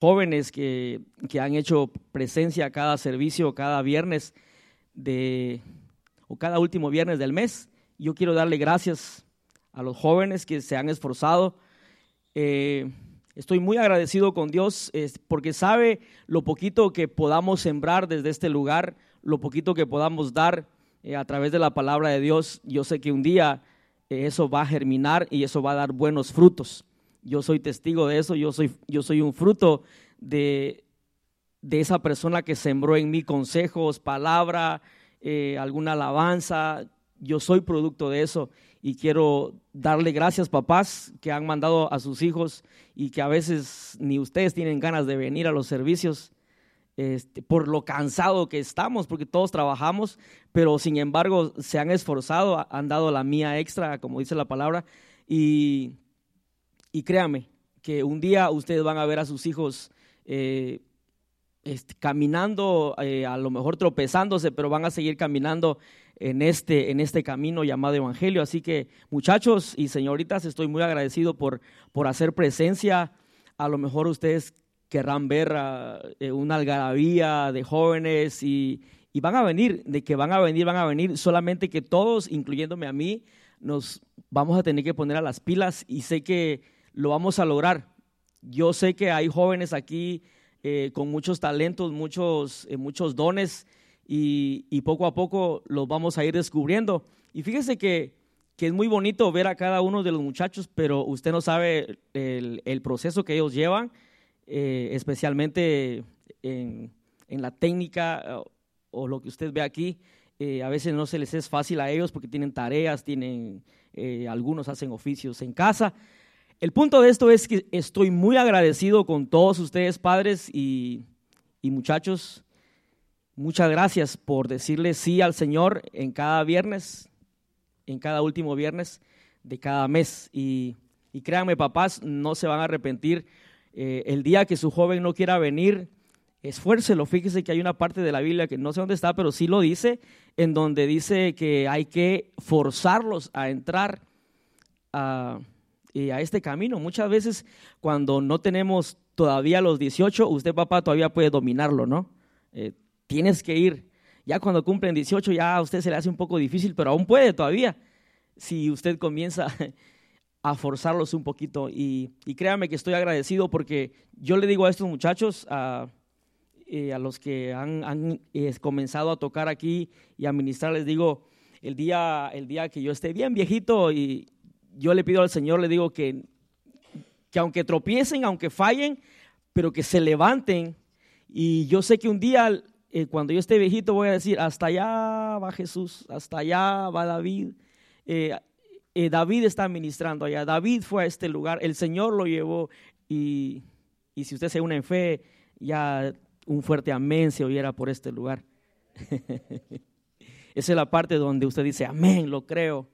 jóvenes que, que han hecho presencia cada servicio, cada viernes de, o cada último viernes del mes. Yo quiero darle gracias a los jóvenes que se han esforzado. Eh, estoy muy agradecido con Dios porque sabe lo poquito que podamos sembrar desde este lugar, lo poquito que podamos dar eh, a través de la palabra de Dios. Yo sé que un día eh, eso va a germinar y eso va a dar buenos frutos. Yo soy testigo de eso, yo soy, yo soy un fruto de, de esa persona que sembró en mí consejos, palabra, alguna alabanza. Yo soy producto de eso y quiero darle gracias papás que han mandado a sus hijos y que a veces ni ustedes tienen ganas de venir a los servicios este, por lo cansado que estamos, porque todos trabajamos, pero sin embargo se han esforzado, han dado la mía extra, como dice la palabra, y, y créame que un día ustedes van a ver a sus hijos eh, caminando, eh, a lo mejor tropezándose, pero van a seguir caminando en este, en este camino llamado Evangelio. Así que muchachos y señoritas, estoy muy agradecido por, por hacer presencia. A lo mejor ustedes querrán ver eh, una algarabía de jóvenes y, y van a venir, de que van a venir, van a venir, solamente que todos, incluyéndome a mí, nos vamos a tener que poner a las pilas y sé que lo vamos a lograr. Yo sé que hay jóvenes aquí eh, con muchos talentos, muchos, eh, muchos dones y, poco a poco los vamos a ir descubriendo. Y fíjese que, que, es muy bonito ver a cada uno de los muchachos, pero usted no sabe el, el proceso que ellos llevan, eh, especialmente en, en, la técnica o, lo que usted ve aquí. a veces no se les es fácil a ellos porque tienen tareas, tienen, algunos hacen oficios en casa, el punto de esto es que estoy muy agradecido con todos ustedes, padres y, muchachos. Muchas gracias por decirle sí al Señor en cada viernes, en cada último viernes de cada mes. Y, créanme, papás, no se van a arrepentir. Eh, el día que su joven no quiera venir, esfuércelo. Fíjese que hay una parte de la Biblia que no sé dónde está, pero sí lo dice, en donde dice que hay que forzarlos a entrar a a este camino. Muchas veces cuando no tenemos todavía los 18, usted papá todavía puede dominarlo, ¿no? Eh, tienes que ir. Ya cuando cumplen 18 ya a usted se le hace un poco difícil, pero aún puede todavía. Si usted comienza a forzarlos un poquito. Y, créanme que estoy agradecido porque yo le digo a estos muchachos, a, eh, a los que han, eh, comenzado a tocar aquí y a ministrar, les digo, el día, el día que yo esté bien viejito y, yo le pido al Señor, le digo que, que aunque tropiecen, aunque fallen, pero que se levanten. Y yo sé que un día, eh, cuando yo esté viejito, voy a decir, hasta allá va Jesús, hasta allá va David. Eh, eh, David está ministrando allá, David fue a este lugar, el Señor lo llevó. Y, y si usted se une en fe, ya un fuerte amén se oyera por este lugar. Esa es la parte donde usted dice, amén, lo creo.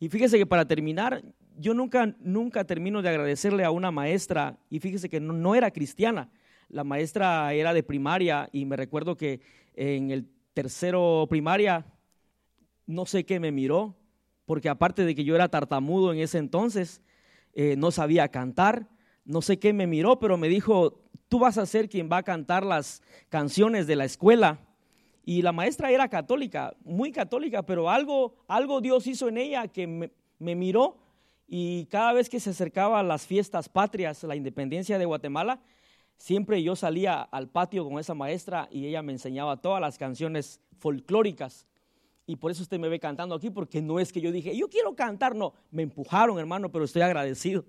Y fíjese que para terminar, yo nunca, nunca termino de agradecerle a una maestra, y fíjese que no, era cristiana, la maestra era de primaria y me recuerdo que en el tercero primaria, no sé qué me miró, porque aparte de que yo era tartamudo en ese entonces, eh, no sabía cantar, no sé qué me miró, pero me dijo, tú vas a ser quien va a cantar las canciones de la escuela. Y la maestra era católica, muy católica, pero algo, algo Dios hizo en ella que me, miró y cada vez que se acercaba a las fiestas patrias, la independencia de Guatemala, siempre yo salía al patio con esa maestra y ella me enseñaba todas las canciones folclóricas. Y por eso usted me ve cantando aquí, porque no es que yo dije, yo quiero cantar, no, me empujaron, hermano, pero estoy agradecido.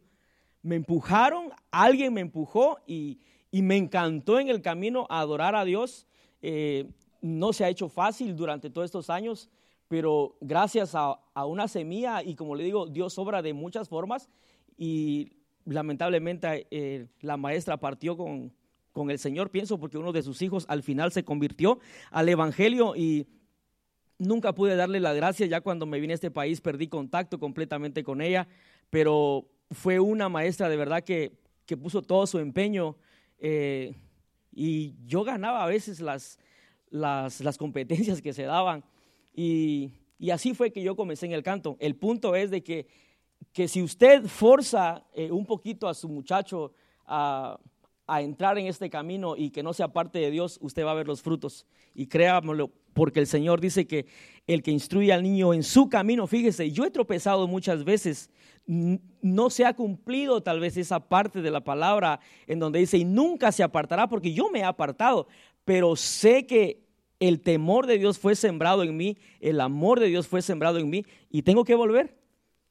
Me empujaron, alguien me empujó y, me encantó en el camino a adorar a Dios. Eh, no se ha hecho fácil durante todos estos años, pero gracias a, una semilla y como le digo, Dios obra de muchas formas y lamentablemente eh, la maestra partió con, con el Señor, pienso, porque uno de sus hijos al final se convirtió al Evangelio y nunca pude darle las gracias, ya cuando me vine a este país perdí contacto completamente con ella, pero fue una maestra de verdad que, que puso todo su empeño eh, y yo ganaba a veces las, las, las competencias que se daban. Y, y, así fue que yo comencé en el canto. El punto es de que, que si usted forza eh, un poquito a su muchacho a, a entrar en este camino y que no sea parte de Dios, usted va a ver los frutos. Y créamelo, porque el Señor dice que el que instruye al niño en su camino, fíjese, yo he tropezado muchas veces, no se ha cumplido tal vez esa parte de la palabra en donde dice, y nunca se apartará, porque yo me he apartado, pero sé que el temor de Dios fue sembrado en mí, el amor de Dios fue sembrado en mí, y tengo que volver,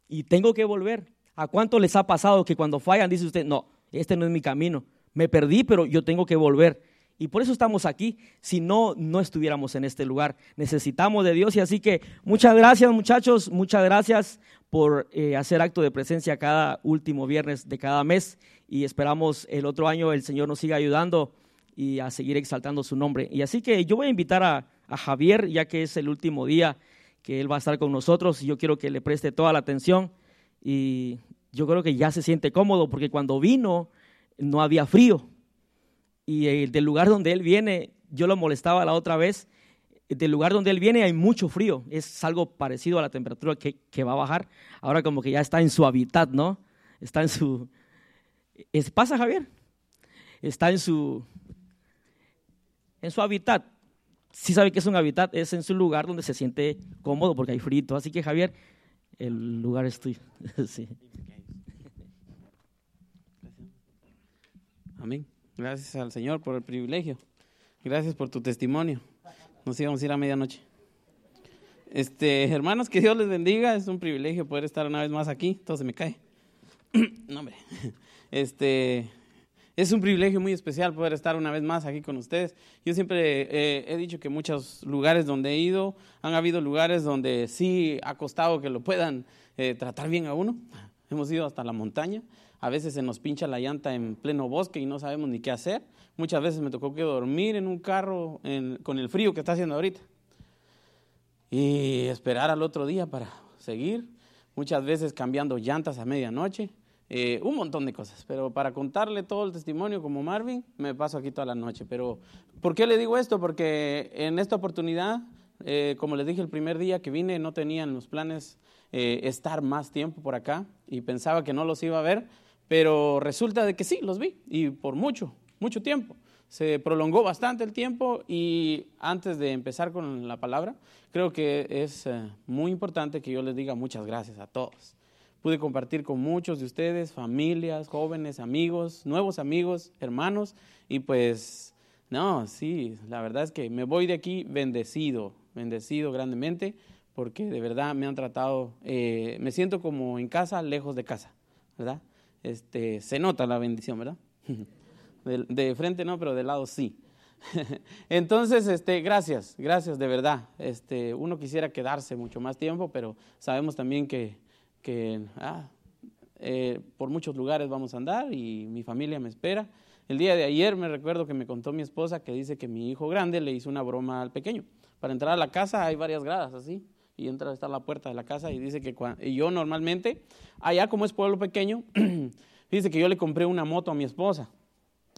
y tengo que volver. ¿A cuánto les ha pasado que cuando fallan dice usted, no, este no es mi camino? me perdí, pero yo tengo que volver. Y por eso estamos aquí. Si no, no estuviéramos en este lugar. Necesitamos de Dios. Y así que muchas gracias muchachos, muchas gracias por eh, hacer acto de presencia cada último viernes de cada mes. Y esperamos el otro año el Señor nos siga ayudando y a seguir exaltando su nombre. Y así que yo voy a invitar a, a Javier, ya que es el último día que él va a estar con nosotros. Y yo quiero que le preste toda la atención. Y yo creo que ya se siente cómodo porque cuando vino no había frío. Y del lugar donde él viene, yo lo molestaba la otra vez, del lugar donde él viene hay mucho frío. Es algo parecido a la temperatura que, que va a bajar. Ahora como que ya está en su hábitat, ¿no? Está en su... ¿Pasa, Javier? Está en su... En su hábitat. Si sabe que es un hábitat, es en su lugar donde se siente cómodo porque hay frío. Así que, Javier, el lugar es tuyo. sí. Amén. Gracias al Señor por el privilegio. Gracias por tu testimonio. Nos íbamos a ir a medianoche. Este, hermanos, que Dios les bendiga. Es un privilegio poder estar una vez más aquí. Todo se me cae. no, hombre. Este, es un privilegio muy especial poder estar una vez más aquí con ustedes. Yo siempre eh, he dicho que muchos lugares donde he ido, han habido lugares donde sí ha costado que lo puedan eh, tratar bien a uno. Hemos ido hasta la montaña a veces se nos pincha la llanta en pleno bosque y no sabemos ni qué hacer. Muchas veces me tocó que dormir en un carro con el frío que está haciendo ahorita y esperar al otro día para seguir. Muchas veces cambiando llantas a medianoche. Eh, un montón de cosas, pero para contarle todo el testimonio como Marvin, me paso aquí toda la noche. Pero, ¿por qué le digo esto? Porque en esta oportunidad, eh, como les dije el primer día que vine, no tenían los planes eh, estar más tiempo por acá y pensaba que no los iba a ver, pero resulta de que sí, los vi y por mucho, mucho tiempo. Se prolongó bastante el tiempo y antes de empezar con la palabra, creo que es eh, muy importante que yo les diga muchas gracias a todos. Pude compartir con muchos de ustedes, familias, jóvenes, amigos, nuevos amigos, hermanos, y pues, no, sí, la verdad es que me voy de aquí bendecido, bendecido grandemente, porque de verdad me han tratado, eh, me siento como en casa, lejos de casa, ¿verdad? este, se nota la bendición, ¿verdad? De, frente no, pero de lado sí. Entonces, este, gracias, gracias de verdad. Este, uno quisiera quedarse mucho más tiempo, pero sabemos también que, que ah, eh, por muchos lugares vamos a andar y mi familia me espera. El día de ayer me recuerdo que me contó mi esposa que dice que mi hijo grande le hizo una broma al pequeño. Para entrar a la casa hay varias gradas así y entra hasta la puerta de la casa y dice que y yo normalmente, allá como es pueblo pequeño, dice que yo le compré una moto a mi esposa,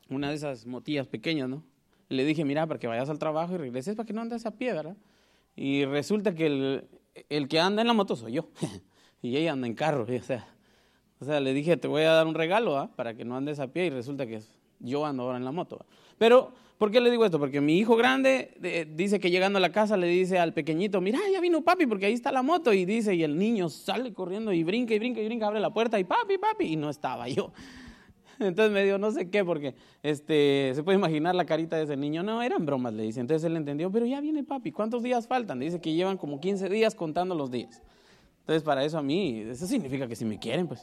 una de esas motillas pequeñas, ¿no? le dije, mira, para que vayas al trabajo y regreses para que no andes a pie, ¿verdad? Y resulta que el, el que anda en la moto soy yo, y ella anda en carro, o sea, o sea, le dije, te voy a dar un regalo, ¿ah? Para que no andes a pie y resulta que yo ando ahora en la moto. Pero ¿Por qué le digo esto? Porque mi hijo grande dice que llegando a la casa le dice al pequeñito, mira, ya vino papi porque ahí está la moto. Y dice, y el niño sale corriendo y brinca y brinca y brinca, abre la puerta y papi, papi, y no estaba yo. Entonces me dio no sé qué, porque este, se puede imaginar la carita de ese niño. No, eran bromas, le dice. Entonces él entendió, pero ya viene papi, ¿cuántos días faltan? Dice que llevan como 15 días contando los días. Entonces para eso a mí, eso significa que si me quieren, pues,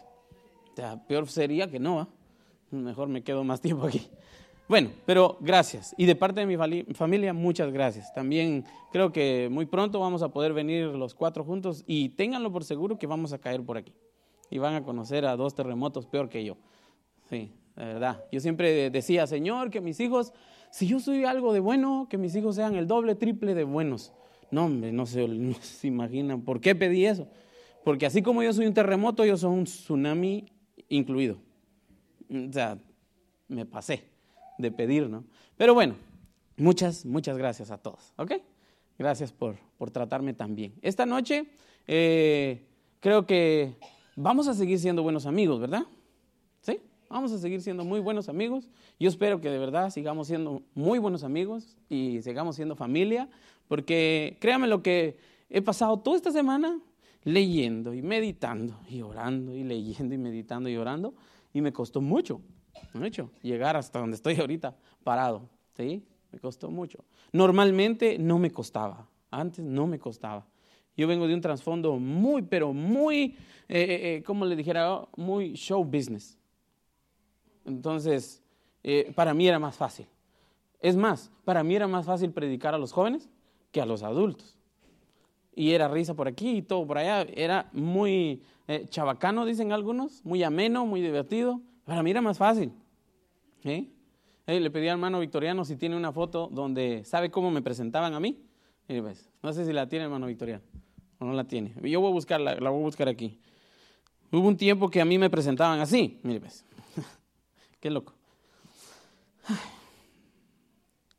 o sea, peor sería que no, ¿ah? mejor me quedo más tiempo aquí. Bueno, pero gracias. Y de parte de mi familia, muchas gracias. También creo que muy pronto vamos a poder venir los cuatro juntos y ténganlo por seguro que vamos a caer por aquí. Y van a conocer a dos terremotos peor que yo. Sí, de verdad. Yo siempre decía, Señor, que mis hijos, si yo soy algo de bueno, que mis hijos sean el doble, triple de buenos. No, hombre, no se imaginan. ¿Por qué pedí eso? Porque así como yo soy un terremoto, yo soy un tsunami incluido. O sea, me pasé de pedir, ¿no? Pero bueno, muchas, muchas gracias a todos, ¿ok? Gracias por, por tratarme tan bien. Esta noche eh, creo que vamos a seguir siendo buenos amigos, ¿verdad? ¿Sí? Vamos a seguir siendo muy buenos amigos. Yo espero que de verdad sigamos siendo muy buenos amigos y sigamos siendo familia, porque créame lo que he pasado toda esta semana leyendo y meditando y orando y leyendo y meditando y orando y me costó mucho, mucho llegar hasta donde estoy ahorita parado, ¿sí? Me costó mucho. Normalmente no me costaba, antes no me costaba. Yo vengo de un trasfondo muy, pero muy, eh, eh, eh le dijera, muy show business. Entonces, eh, para mí era más fácil. Es más, para mí era más fácil predicar a los jóvenes que a los adultos. Y era risa por aquí y todo por allá. Era muy eh, chabacano, dicen algunos, muy ameno, muy divertido. Para mí era más fácil. ¿Eh? le pedí al hermano Victoriano si tiene una foto donde sabe cómo me presentaban a mí. Pues, no sé si la tiene hermano Victoriano o no la tiene. Yo voy a buscarla, la voy a buscar aquí. Hubo un tiempo que a mí me presentaban así. Mire, pues. Qué loco.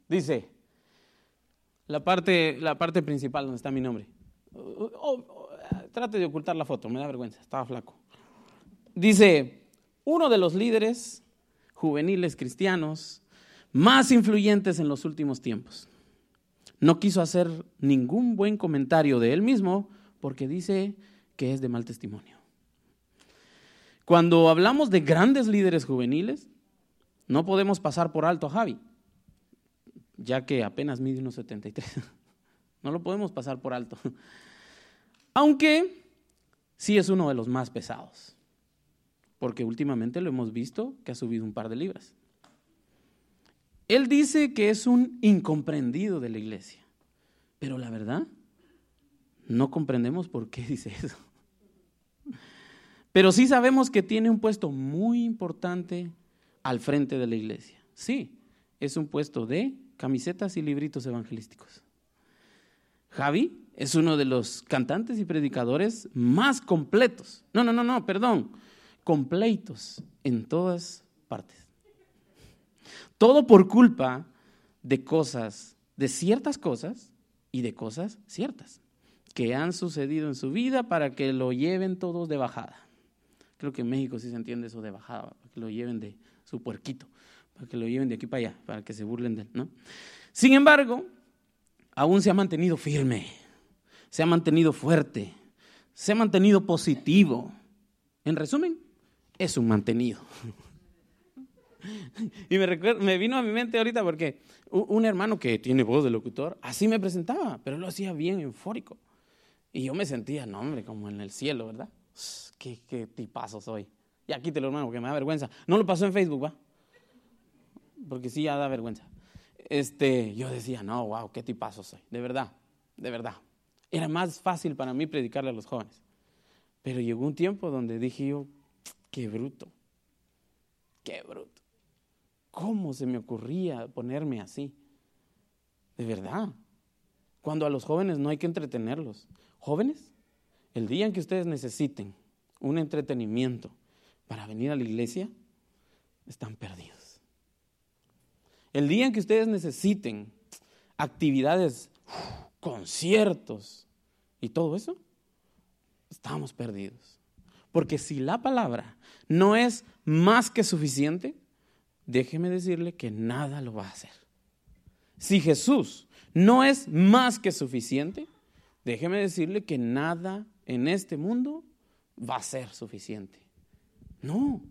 Dice, la parte, la parte principal donde está mi nombre. Trate de ocultar la foto, me da vergüenza, estaba flaco. Dice, uno de los líderes juveniles cristianos más influyentes en los últimos tiempos. No quiso hacer ningún buen comentario de él mismo porque dice que es de mal testimonio. Cuando hablamos de grandes líderes juveniles, no podemos pasar por alto a Javi, ya que apenas mide unos 73. No lo podemos pasar por alto. Aunque sí es uno de los más pesados, porque últimamente lo hemos visto que ha subido un par de libras. Él dice que es un incomprendido de la iglesia, pero la verdad, no comprendemos por qué dice eso. Pero sí sabemos que tiene un puesto muy importante al frente de la iglesia. Sí, es un puesto de camisetas y libritos evangelísticos. Javi es uno de los cantantes y predicadores más completos. No, no, no, no, perdón. Completos en todas partes. Todo por culpa de cosas, de ciertas cosas y de cosas ciertas que han sucedido en su vida para que lo lleven todos de bajada. Creo que en México sí se entiende eso de bajada, para que lo lleven de su puerquito, para que lo lleven de aquí para allá, para que se burlen de él, ¿no? Sin embargo, aún se ha mantenido firme, se ha mantenido fuerte, se ha mantenido positivo. En resumen, es un mantenido. Y me, me vino a mi mente ahorita porque un hermano que tiene voz de locutor, así me presentaba, pero lo hacía bien eufórico. Y yo me sentía, no hombre, como en el cielo, ¿verdad? qué, qué tipazo soy. Y aquí te lo hermano, porque me da vergüenza. No lo pasó en Facebook, ¿va? Porque sí ya da vergüenza. Este, yo decía, no, wow, qué tipazo soy. De verdad, de verdad. Era más fácil para mí predicarle a los jóvenes. Pero llegó un tiempo donde dije yo, qué bruto, qué bruto. ¿Cómo se me ocurría ponerme así? De verdad. Cuando a los jóvenes no hay que entretenerlos. Jóvenes, el día en que ustedes necesiten un entretenimiento para venir a la iglesia, están perdidos. El día en que ustedes necesiten actividades, conciertos y todo eso, estamos perdidos. Porque si la palabra no es más que suficiente, déjeme decirle que nada lo va a hacer. Si Jesús no es más que suficiente, déjeme decirle que nada en este mundo va a ser suficiente. No.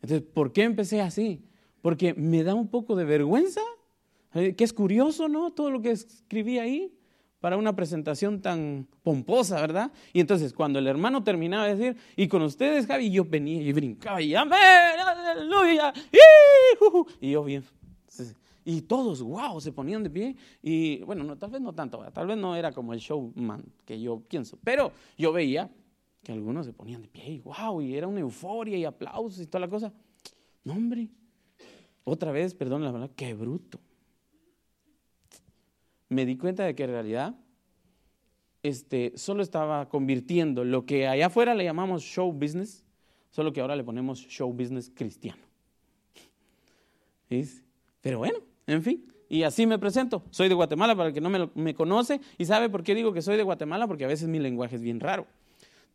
Entonces, ¿por qué empecé así? Porque me da un poco de vergüenza, eh, que es curioso, ¿no? Todo lo que escribí ahí para una presentación tan pomposa, ¿verdad? Y entonces cuando el hermano terminaba de decir, y con ustedes, Javi, yo venía y brincaba y amén, aleluya, y yo bien, y todos, wow, se ponían de pie. Y bueno, no, tal vez no tanto, tal vez no era como el showman que yo pienso, pero yo veía que algunos se ponían de pie y wow, y era una euforia y aplausos y toda la cosa. No, hombre, otra vez, perdón la verdad, qué bruto. Me di cuenta de que en realidad este, solo estaba convirtiendo lo que allá afuera le llamamos show business, solo que ahora le ponemos show business cristiano. Pero bueno, en fin, y así me presento. Soy de Guatemala para el que no me, conoce. ¿Y sabe por qué digo que soy de Guatemala? Porque a veces mi lenguaje es bien raro.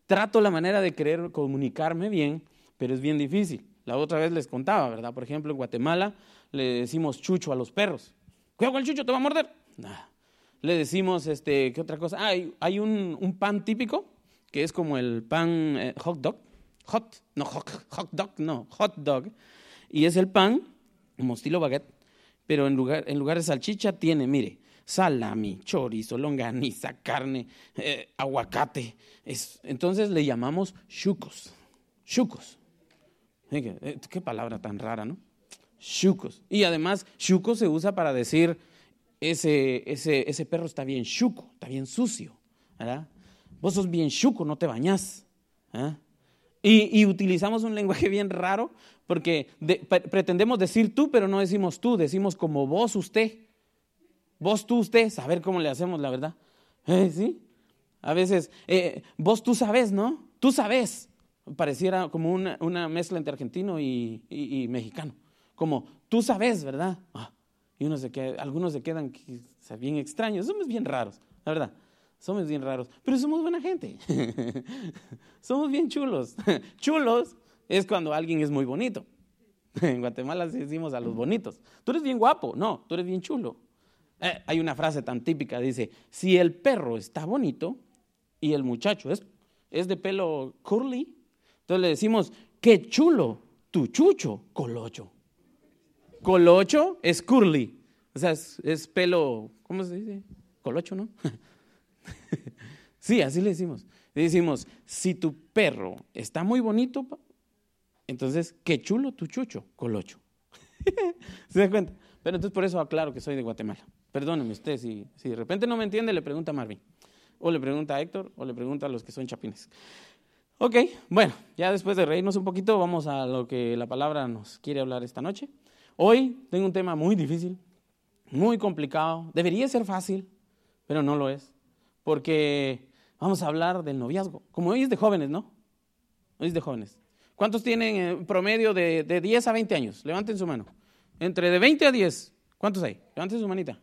Trato la manera de querer comunicarme bien, pero es bien difícil. La otra vez les contaba, ¿verdad? Por ejemplo, en Guatemala le decimos chucho a los perros. Cuidado con el chucho, te va a morder. Le decimos, este, ¿qué otra cosa? Ah, hay, un, pan típico que es como el pan eh, hot dog. Hot, no, hot, hot dog, no, hot dog. Y es el pan, como estilo baguette, pero en lugar, en lugar de salchicha tiene, mire, salami, chorizo, longaniza, carne, eh, aguacate. Es, entonces le llamamos chucos. Chucos. Eh, qué palabra tan rara, ¿no? Chucos. Y además, chuco se usa para decir ese, ese, ese perro está bien chuco, está bien sucio. ¿verdad? Vos sos bien chuco, no te bañás. ¿ah? Y, utilizamos un lenguaje bien raro porque pretendemos decir tú, pero no decimos tú, decimos como vos, usted. Vos, tú, usted, saber cómo le hacemos, la verdad. ¿Eh? ¿Sí? A veces, eh, vos, tú sabes, ¿no? Tú sabes. Pareciera como una, una mezcla entre argentino y, mexicano. Como, tú sabes, ¿verdad? Ah, y uno se queda, algunos se quedan bien extraños. Somos bien raros, la verdad. Somos bien raros, pero somos buena gente. somos bien chulos. chulos es cuando alguien es muy bonito. En Guatemala decimos a los bonitos, tú eres bien guapo, no, tú eres bien chulo. Eh, hay una frase tan típica, dice, si el perro está bonito y el muchacho es, es de pelo curly, entonces le decimos, qué chulo, tu chucho, colocho. Colocho es curly, o sea, es, pelo, ¿cómo se dice? Colocho, ¿no? sí, así le decimos. Le decimos, si tu perro está muy bonito, entonces, qué chulo tu chucho, colocho. ¿Se da cuenta? Pero entonces por eso aclaro que soy de Guatemala. Perdóneme usted, si, si de repente no me entiende, le pregunta a Marvin. O le pregunta a Héctor, o le pregunta a los que son chapines. Ok, bueno, ya después de reírnos un poquito, vamos a lo que la palabra nos quiere hablar esta noche. Hoy tengo un tema muy difícil, muy complicado. Debería ser fácil, pero no lo es porque vamos a hablar del noviazgo. Como hoy es de jóvenes, ¿no? Hoy es de jóvenes. ¿Cuántos tienen eh, promedio de, de 10 a 20 años? Levanten su mano. Entre de 20 a 10, ¿cuántos hay? Levanten su manita.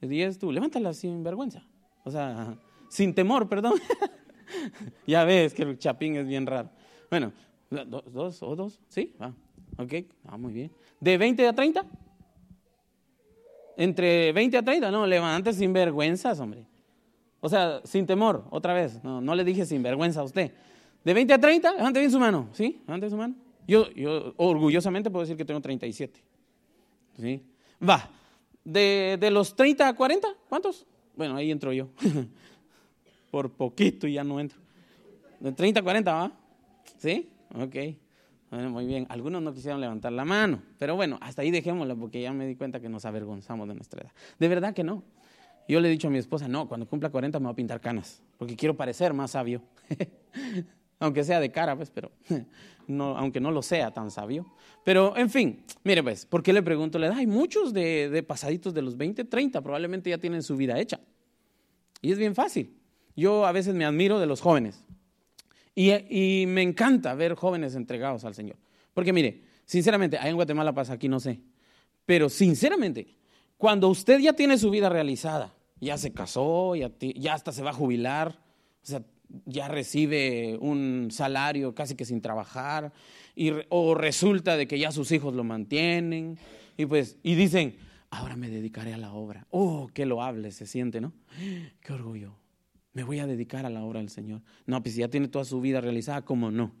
De 10 tú, levántala sin vergüenza. O sea, sin temor, perdón. ya ves que el chapín es bien raro. Bueno, dos, o dos, ¿sí? Ah, ok, ah, muy bien. ¿De 20 a 30? Entre 20 a 30, no, levante sin vergüenzas, hombre. O sea, sin temor, otra vez. No, no le dije sin vergüenza a usted. De 20 a 30, levante bien su mano. ¿Sí? Levante su mano. Yo, yo orgullosamente puedo decir que tengo 37. ¿Sí? Va. De, de los 30 a 40, ¿cuántos? Bueno, ahí entro yo. Por poquito y ya no entro. De 30 a 40, ¿va? ¿Sí? Ok. Muy bien. Algunos no quisieron levantar la mano. Pero bueno, hasta ahí dejémosla porque ya me di cuenta que nos avergonzamos de nuestra edad. De verdad que no. Yo le he dicho a mi esposa, no, cuando cumpla 40 me voy a pintar canas, porque quiero parecer más sabio. aunque sea de cara, pues, pero no, aunque no lo sea tan sabio. Pero, en fin, mire, pues, ¿por qué le pregunto la edad? Hay muchos de, pasaditos de los 20, 30, probablemente ya tienen su vida hecha. Y es bien fácil. Yo a veces me admiro de los jóvenes. Y, me encanta ver jóvenes entregados al Señor. Porque, mire, sinceramente, ahí en Guatemala pasa, aquí no sé. Pero, sinceramente, cuando usted ya tiene su vida realizada, ya se casó, ya, hasta se va a jubilar, o sea, ya recibe un salario casi que sin trabajar, y, o resulta de que ya sus hijos lo mantienen, y pues, y dicen, ahora me dedicaré a la obra. Oh, qué loable se siente, ¿no? Qué orgullo. Me voy a dedicar a la obra del Señor. No, pues ya tiene toda su vida realizada, ¿cómo no?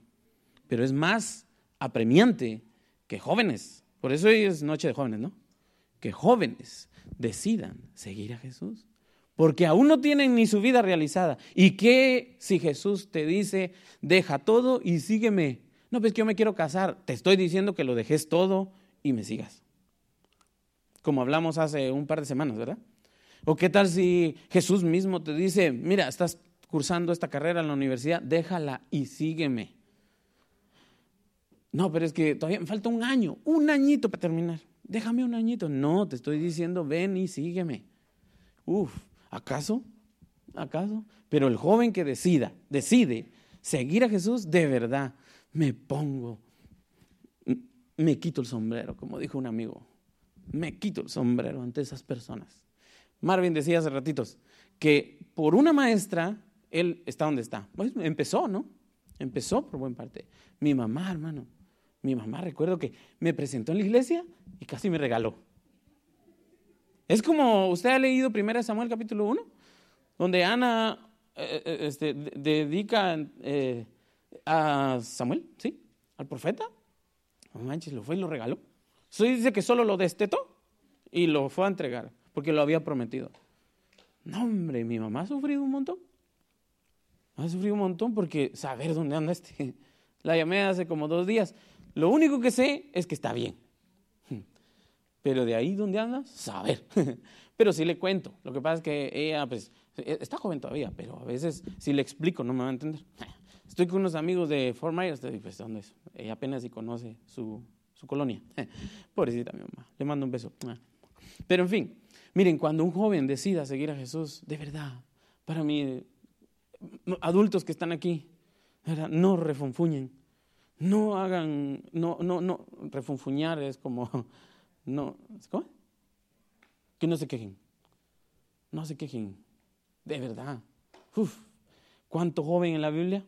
Pero es más apremiante que jóvenes. Por eso hoy es noche de jóvenes, ¿no? Que jóvenes decidan seguir a Jesús porque aún no tienen ni su vida realizada. ¿Y qué si Jesús te dice, deja todo y sígueme? No, pues que yo me quiero casar. Te estoy diciendo que lo dejes todo y me sigas. Como hablamos hace un par de semanas, ¿verdad? ¿O qué tal si Jesús mismo te dice, mira, estás cursando esta carrera en la universidad, déjala y sígueme? No, pero es que todavía me falta un año, un añito para terminar. Déjame un añito. No, te estoy diciendo, ven y sígueme. Uf, ¿Acaso? ¿Acaso? Pero el joven que decida, decide seguir a Jesús, de verdad, me pongo, me quito el sombrero, como dijo un amigo, me quito el sombrero ante esas personas. Marvin decía hace ratitos que por una maestra, él está donde está. Pues empezó, ¿no? Empezó por buena parte. Mi mamá, hermano, Mi mamá recuerdo que me presentó en la iglesia y casi me regaló. Es como, ¿usted ha leído 1 Samuel capítulo 1? Donde Ana eh, eh, este, dedica eh, a Samuel, ¿sí? Al profeta. No manches, lo fue y lo regaló. Eso dice que solo lo destetó y lo fue a entregar, porque lo había prometido. No, hombre, mi mamá ha sufrido un montón. Ha sufrido un montón porque saber dónde anda este. La llamé hace como dos días. Lo único que sé es que está bien. Pero de ahí donde anda, saber. Pero sí le cuento. Lo que pasa es que ella, pues, está joven todavía, pero a veces si le explico no me va a entender. Estoy con unos amigos de Fort Myers, pues, ¿dónde es? Ella apenas si conoce su, su colonia. Pobrecita mi mamá. Le mando un beso. Pero en fin, miren, cuando un joven decida seguir a Jesús, de verdad, para mí, adultos que están aquí, no refunfuñen, no hagan, no, no, no, refunfuñar es como, no, ¿cómo? Que no se quejen, no se quejen, de verdad. Uf, ¿cuánto joven en la Biblia?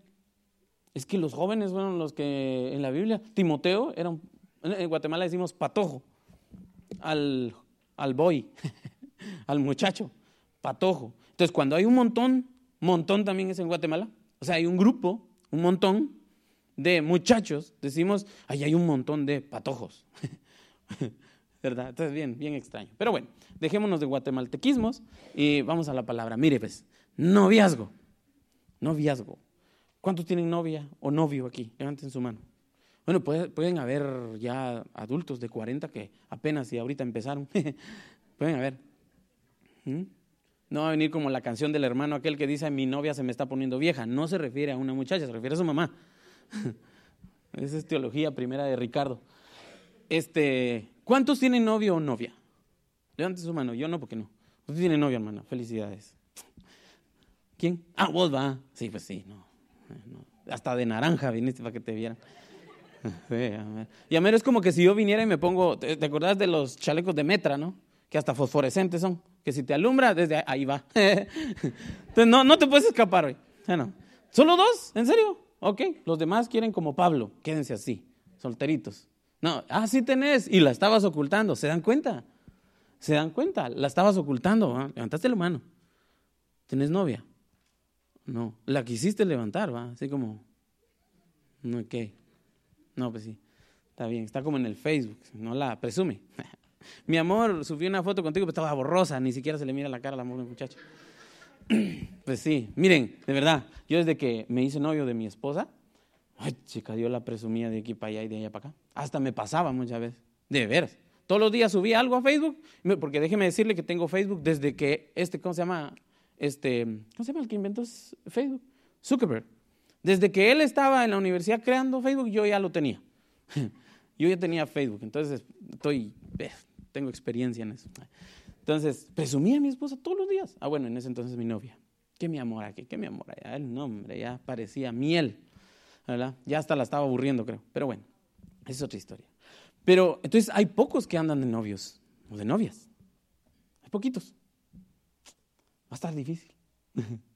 Es que los jóvenes fueron los que en la Biblia, Timoteo era un, en Guatemala decimos patojo, al, al boy, al muchacho, patojo. Entonces cuando hay un montón, montón también es en Guatemala, o sea, hay un grupo, un montón de muchachos, decimos, ahí hay un montón de patojos. ¿Verdad? Entonces, bien, bien extraño. Pero bueno, dejémonos de guatemaltequismos y vamos a la palabra. Mire, pues, noviazgo. Noviazgo. ¿Cuántos tienen novia o novio aquí? Levanten su mano. Bueno, pueden haber ya adultos de 40 que apenas y ahorita empezaron. pueden haber. ¿Mm? No va a venir como la canción del hermano aquel que dice, mi novia se me está poniendo vieja. No se refiere a una muchacha, se refiere a su mamá. Esa es teología primera de Ricardo. Este, ¿Cuántos tienen novio o novia? Levante su mano. Yo no, porque no. Usted tiene novia, hermana. Felicidades. ¿Quién? Ah, vos va. Sí, pues sí, no. Hasta de naranja viniste para que te vieran. y es como que si yo viniera y me pongo, ¿te, ¿te acordás de los chalecos de metra, no? Que hasta fosforescentes son. Que si te alumbra, desde ahí va. Entonces no, no te puedes escapar hoy. Bueno, ¿Solo dos? ¿En serio? Ok, los demás quieren como Pablo, quédense así, solteritos. No, ah, sí tenés, y la estabas ocultando, ¿se dan cuenta? ¿Se dan cuenta? La estabas ocultando, ¿va? levantaste la mano. ¿Tenés novia? No, la quisiste levantar, ¿va? Así como, ¿qué? No, pues sí, está bien, está como en el Facebook, no la presume. Mi amor, subí una foto contigo, pero estaba borrosa, ni siquiera se le mira la cara al amor del muchacho. Pues sí, miren, de verdad, yo desde que me hice novio de mi esposa, ay, chica, yo la presumía de aquí para allá y de allá para acá. Hasta me pasaba muchas veces, de veras. Todos los días subía algo a Facebook, porque déjeme decirle que tengo Facebook desde que este, ¿cómo se llama? Este, ¿cómo se llama el que inventó Facebook? Zuckerberg. Desde que él estaba en la universidad creando Facebook, yo ya lo tenía. Yo ya tenía Facebook, entonces estoy, tengo experiencia en eso. Entonces, presumía a mi esposa todos los días. Ah, bueno, en ese entonces mi novia. ¿Qué mi amor aquí? ¿Qué mi amor allá? El nombre ya parecía miel. ¿verdad? Ya hasta la estaba aburriendo, creo. Pero bueno, es otra historia. Pero entonces hay pocos que andan de novios o de novias. Hay poquitos. Va a estar difícil.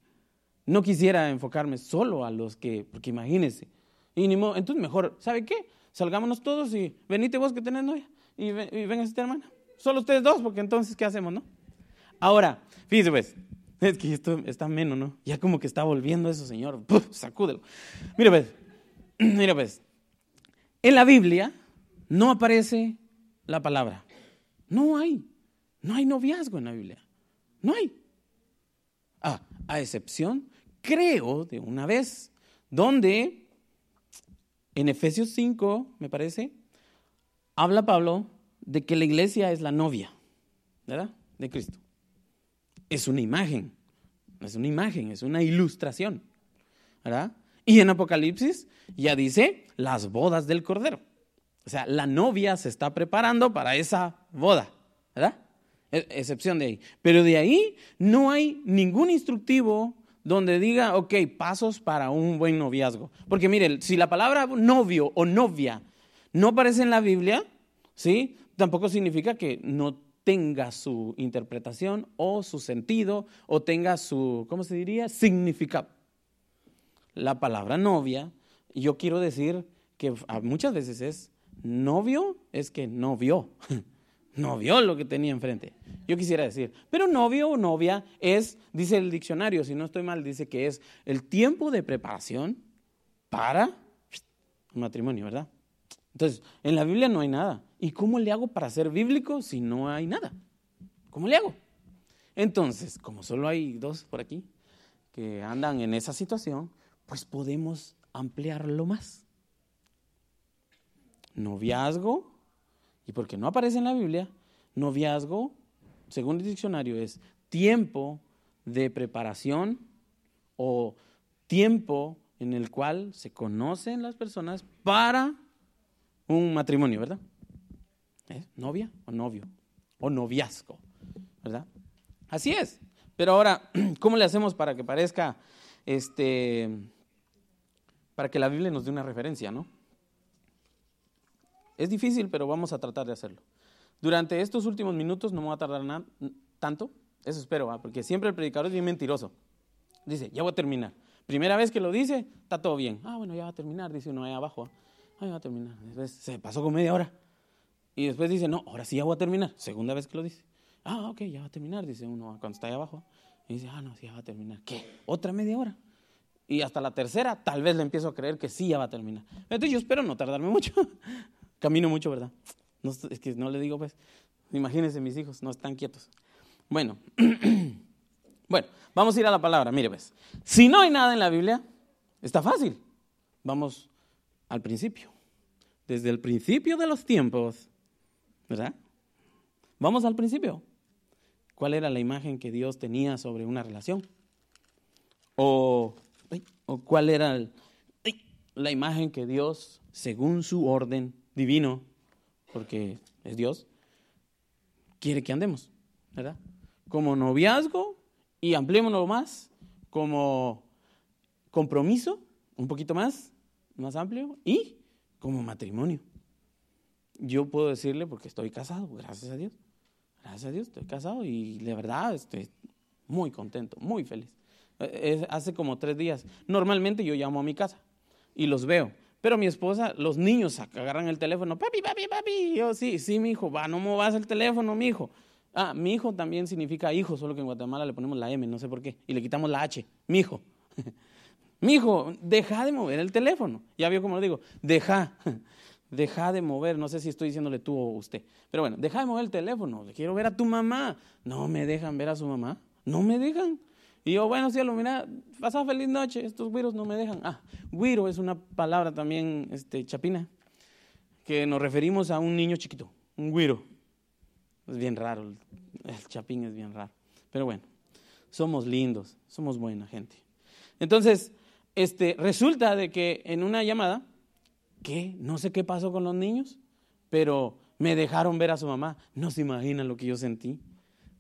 No quisiera enfocarme solo a los que, porque imagínense. Y ni entonces mejor, ¿sabe qué? Salgámonos todos y venite vos que tenés novia y, ven, y venga esta hermana. Solo ustedes dos, porque entonces, ¿qué hacemos, no? Ahora, fíjese pues, es que esto está menos, ¿no? Ya como que está volviendo eso, Señor. Sacúdelo. Mira pues, mira pues. En la Biblia no aparece la palabra. No hay. No hay noviazgo en la Biblia. No hay. Ah, a excepción, creo, de una vez, donde en Efesios 5, me parece, habla Pablo de que la iglesia es la novia, ¿verdad? De Cristo. Es una imagen, es una imagen, es una ilustración, ¿verdad? Y en Apocalipsis ya dice las bodas del Cordero. O sea, la novia se está preparando para esa boda, ¿verdad? E, excepción de ahí. Pero de ahí no hay ningún instructivo donde diga, ok, pasos para un buen noviazgo. Porque miren, si la palabra novio o novia no aparece en la Biblia, ¿sí? tampoco significa que no tenga su interpretación o su sentido o tenga su, ¿cómo se diría? Significado. La palabra novia, yo quiero decir que muchas veces es novio, es que no vio. no vio lo que tenía enfrente. Yo quisiera decir, pero novio o novia es, dice el diccionario, si no estoy mal, dice que es el tiempo de preparación para un matrimonio, ¿verdad? Entonces, en la Biblia no hay nada. ¿Y cómo le hago para ser bíblico si no hay nada? ¿Cómo le hago? Entonces, como solo hay dos por aquí que andan en esa situación, pues podemos ampliarlo más. Noviazgo, y porque no aparece en la Biblia, noviazgo, según el diccionario, es tiempo de preparación o tiempo en el cual se conocen las personas para un matrimonio, ¿verdad? ¿Novia o novio? O noviazgo, ¿verdad? Así es. Pero ahora, ¿cómo le hacemos para que parezca, este, para que la Biblia nos dé una referencia, ¿no? Es difícil, pero vamos a tratar de hacerlo. Durante estos últimos minutos no me va a tardar nada, tanto, eso espero, porque siempre el predicador es bien mentiroso. Dice, ya voy a terminar. Primera vez que lo dice, está todo bien. Ah, bueno, ya va a terminar, dice uno ahí abajo. Ah, ya va a terminar. Después se pasó con media hora. Y después dice, no, ahora sí ya voy a terminar. Segunda vez que lo dice. Ah, ok, ya va a terminar, dice uno cuando está ahí abajo. Y dice, ah, no, sí, ya va a terminar. ¿Qué? ¿Otra media hora? Y hasta la tercera, tal vez le empiezo a creer que sí ya va a terminar. Entonces yo espero no tardarme mucho. Camino mucho, ¿verdad? No, es que no le digo, pues, imagínense mis hijos, no están quietos. Bueno, bueno, vamos a ir a la palabra. Mire, pues, si no hay nada en la Biblia, está fácil. Vamos al principio. Desde el principio de los tiempos, ¿verdad? Vamos al principio. ¿Cuál era la imagen que Dios tenía sobre una relación? O, o cuál era la imagen que Dios, según su orden divino, porque es Dios, quiere que andemos, ¿verdad? Como noviazgo y ampliémonos más, como compromiso, un poquito más, más amplio, y como matrimonio. Yo puedo decirle porque estoy casado, gracias a Dios. Gracias a Dios estoy casado y de verdad estoy muy contento, muy feliz. Eh, hace como tres días. Normalmente yo llamo a mi casa y los veo. Pero mi esposa, los niños agarran el teléfono, papi, papi, papi. yo, sí, sí, mi hijo, va, no movas el teléfono, mi hijo. Ah, mi hijo también significa hijo, solo que en Guatemala le ponemos la M, no sé por qué, y le quitamos la H, mi hijo. mi hijo, deja de mover el teléfono. Ya vio cómo lo digo, deja. Deja de mover, no sé si estoy diciéndole tú o usted, pero bueno, deja de mover el teléfono, quiero ver a tu mamá. No me dejan ver a su mamá, no me dejan. Y yo, bueno, cielo, mira, pasa feliz noche, estos güiros no me dejan. Ah, güiro es una palabra también este, chapina, que nos referimos a un niño chiquito, un güiro. Es bien raro, el, chapín es bien raro. Pero bueno, somos lindos, somos buena gente. Entonces, este, resulta de que en una llamada, ¿Qué? No sé qué pasó con los niños, pero me dejaron ver a su mamá. No se imaginan lo que yo sentí.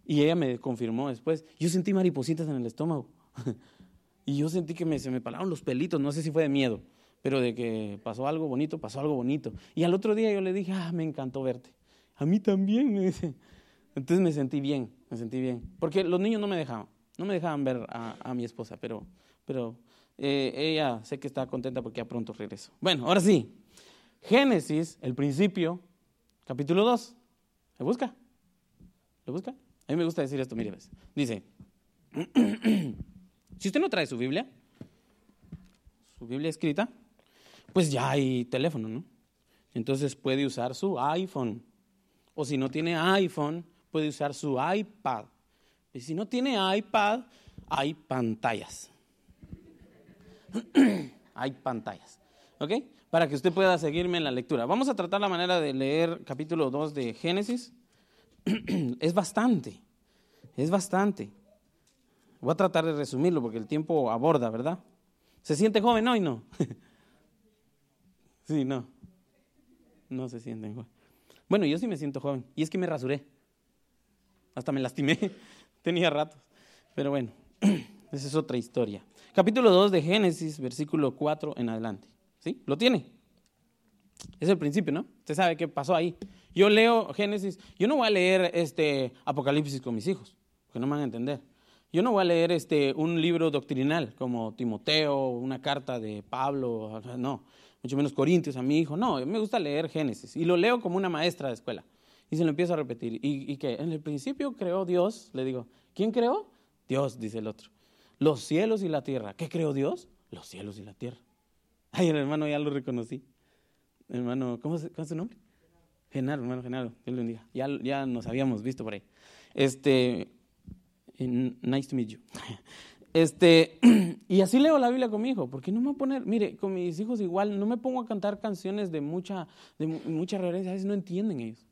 Y ella me confirmó después. Yo sentí maripositas en el estómago. y yo sentí que me, se me pararon los pelitos. No sé si fue de miedo, pero de que pasó algo bonito, pasó algo bonito. Y al otro día yo le dije, ah, me encantó verte. A mí también, me dice. Entonces me sentí bien, me sentí bien. Porque los niños no me dejaban, no me dejaban ver a, mi esposa, pero, pero eh, ella sé que está contenta porque ya pronto regreso. Bueno, ahora sí. Génesis, el principio, capítulo 2. ¿Le busca? ¿Le busca? A mí me gusta decir esto, mire, dice, si usted no trae su Biblia, su Biblia escrita, pues ya hay teléfono, ¿no? Entonces puede usar su iPhone. O si no tiene iPhone, puede usar su iPad. Y si no tiene iPad, hay pantallas. hay pantallas. ¿Ok? Para que usted pueda seguirme en la lectura. Vamos a tratar la manera de leer capítulo 2 de Génesis. es bastante, es bastante. Voy a tratar de resumirlo porque el tiempo aborda, ¿verdad? ¿Se siente joven hoy? No. sí, no. No se sienten joven. Bueno, yo sí me siento joven. Y es que me rasuré. Hasta me lastimé. Tenía ratos. Pero bueno, esa es otra historia capítulo 2 de Génesis, versículo 4 en adelante. ¿Sí? ¿Lo tiene? Es el principio, ¿no? Usted sabe qué pasó ahí. Yo leo Génesis, yo no voy a leer este Apocalipsis con mis hijos, porque no me van a entender. Yo no voy a leer este, un libro doctrinal como Timoteo, una carta de Pablo, no. mucho menos Corintios a mi hijo. No, me gusta leer Génesis y lo leo como una maestra de escuela. Y se lo empiezo a repetir. ¿Y, y que En el principio creó Dios. Le digo, ¿quién creó? Dios, dice el otro. Los cielos y la tierra. ¿Qué creó Dios? Los cielos y la tierra. Ay, el hermano ya lo reconocí. Hermano, ¿cómo, es su nombre? Genaro, hermano Genaro, Dios le Ya, ya nos habíamos visto por ahí. Este, nice to meet you. Este, y así leo la Biblia con mi hijo, porque no me voy a poner, mire, con mis hijos igual, no me pongo a cantar canciones de mucha, de mucha reverencia, a veces no entienden ellos.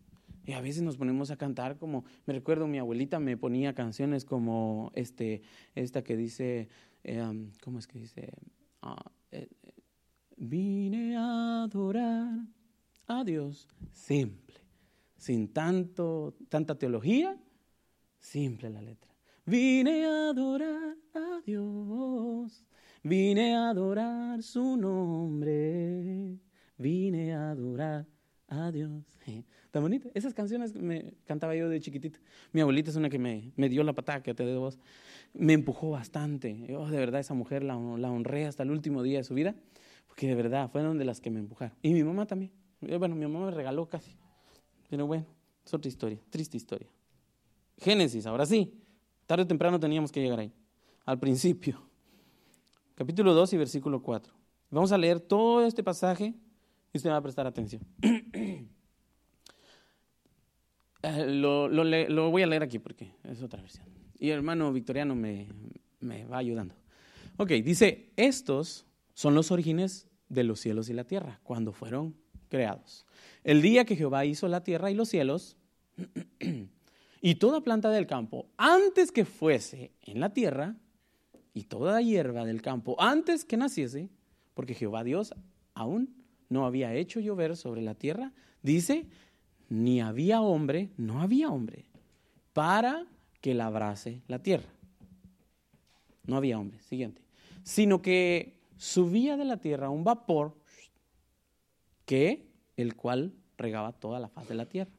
Y a veces nos ponemos a cantar como, me recuerdo, mi abuelita me ponía canciones como este, esta que dice, eh, ¿cómo es que dice? Ah, eh, vine a adorar a Dios simple, sin tanto, tanta teología, simple la letra. Vine a adorar a Dios, vine a adorar su nombre, vine a adorar a Dios. Está bonito. Esas canciones me cantaba yo de chiquitito. Mi abuelita es una que me, me dio la patada que te de voz. Me empujó bastante. Yo de verdad esa mujer la, la honré hasta el último día de su vida, porque de verdad fueron de las que me empujaron. Y mi mamá también. Eh, bueno, mi mamá me regaló casi. Pero bueno, es otra historia, triste historia. Génesis, ahora sí. Tarde o temprano teníamos que llegar ahí. Al principio. Capítulo 2 y versículo 4. Vamos a leer todo este pasaje y usted va a prestar atención. Eh, lo, lo, voy a leer aquí porque es otra versión. Y el hermano Victoriano me, me va ayudando. Ok, dice, estos son los orígenes de los cielos y la tierra, cuando fueron creados. El día que Jehová hizo la tierra y los cielos, y toda planta del campo, antes que fuese en la tierra, y toda hierba del campo, antes que naciese, porque Jehová Dios aún no había hecho llover sobre la tierra, dice, ni había hombre, no había hombre, para que labrase la tierra. No había hombre, siguiente. Sino que subía de la tierra un vapor que el cual regaba toda la faz de la tierra.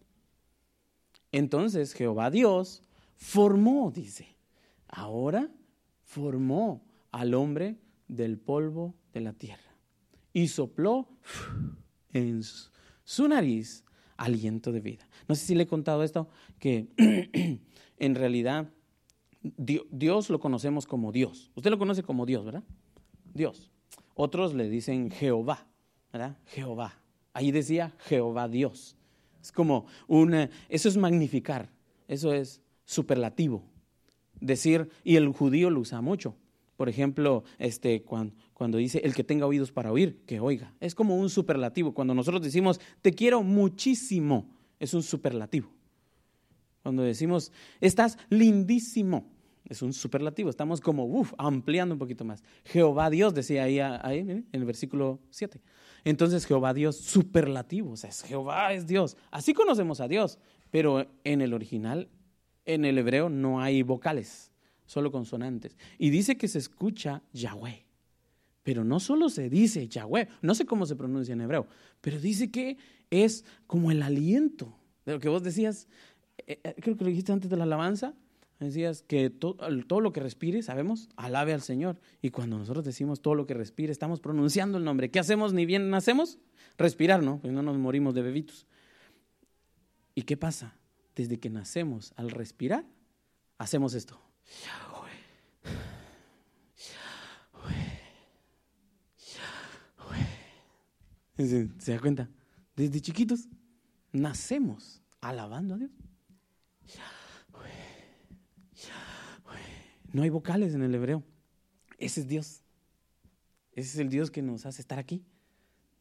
Entonces Jehová Dios formó, dice, ahora formó al hombre del polvo de la tierra y sopló en su nariz aliento de vida. No sé si le he contado esto, que en realidad Dios lo conocemos como Dios. Usted lo conoce como Dios, ¿verdad? Dios. Otros le dicen Jehová, ¿verdad? Jehová. Ahí decía Jehová Dios. Es como una, eso es magnificar, eso es superlativo. Decir, y el judío lo usa mucho. Por ejemplo, este, cuando, cuando dice el que tenga oídos para oír, que oiga. Es como un superlativo. Cuando nosotros decimos te quiero muchísimo, es un superlativo. Cuando decimos estás lindísimo, es un superlativo. Estamos como uf, ampliando un poquito más. Jehová Dios decía ahí, ahí en el versículo 7. Entonces Jehová Dios, superlativo, o sea, Jehová es Dios. Así conocemos a Dios, pero en el original, en el hebreo, no hay vocales, solo consonantes. Y dice que se escucha Yahweh. Pero no solo se dice Yahweh, no sé cómo se pronuncia en hebreo, pero dice que es como el aliento de lo que vos decías, eh, eh, creo que lo dijiste antes de la alabanza, Decías que todo, lo que respire, sabemos, alabe al Señor. Y cuando nosotros decimos todo lo que respire, estamos pronunciando el nombre. ¿Qué hacemos ni bien nacemos? Respirar, ¿no? Pues no nos morimos de bebitos. ¿Y qué pasa? Desde que nacemos, al respirar, hacemos esto. ¿Se da cuenta? Desde chiquitos nacemos alabando a Dios. No hay vocales en el hebreo. Ese es Dios. Ese es el Dios que nos hace estar aquí.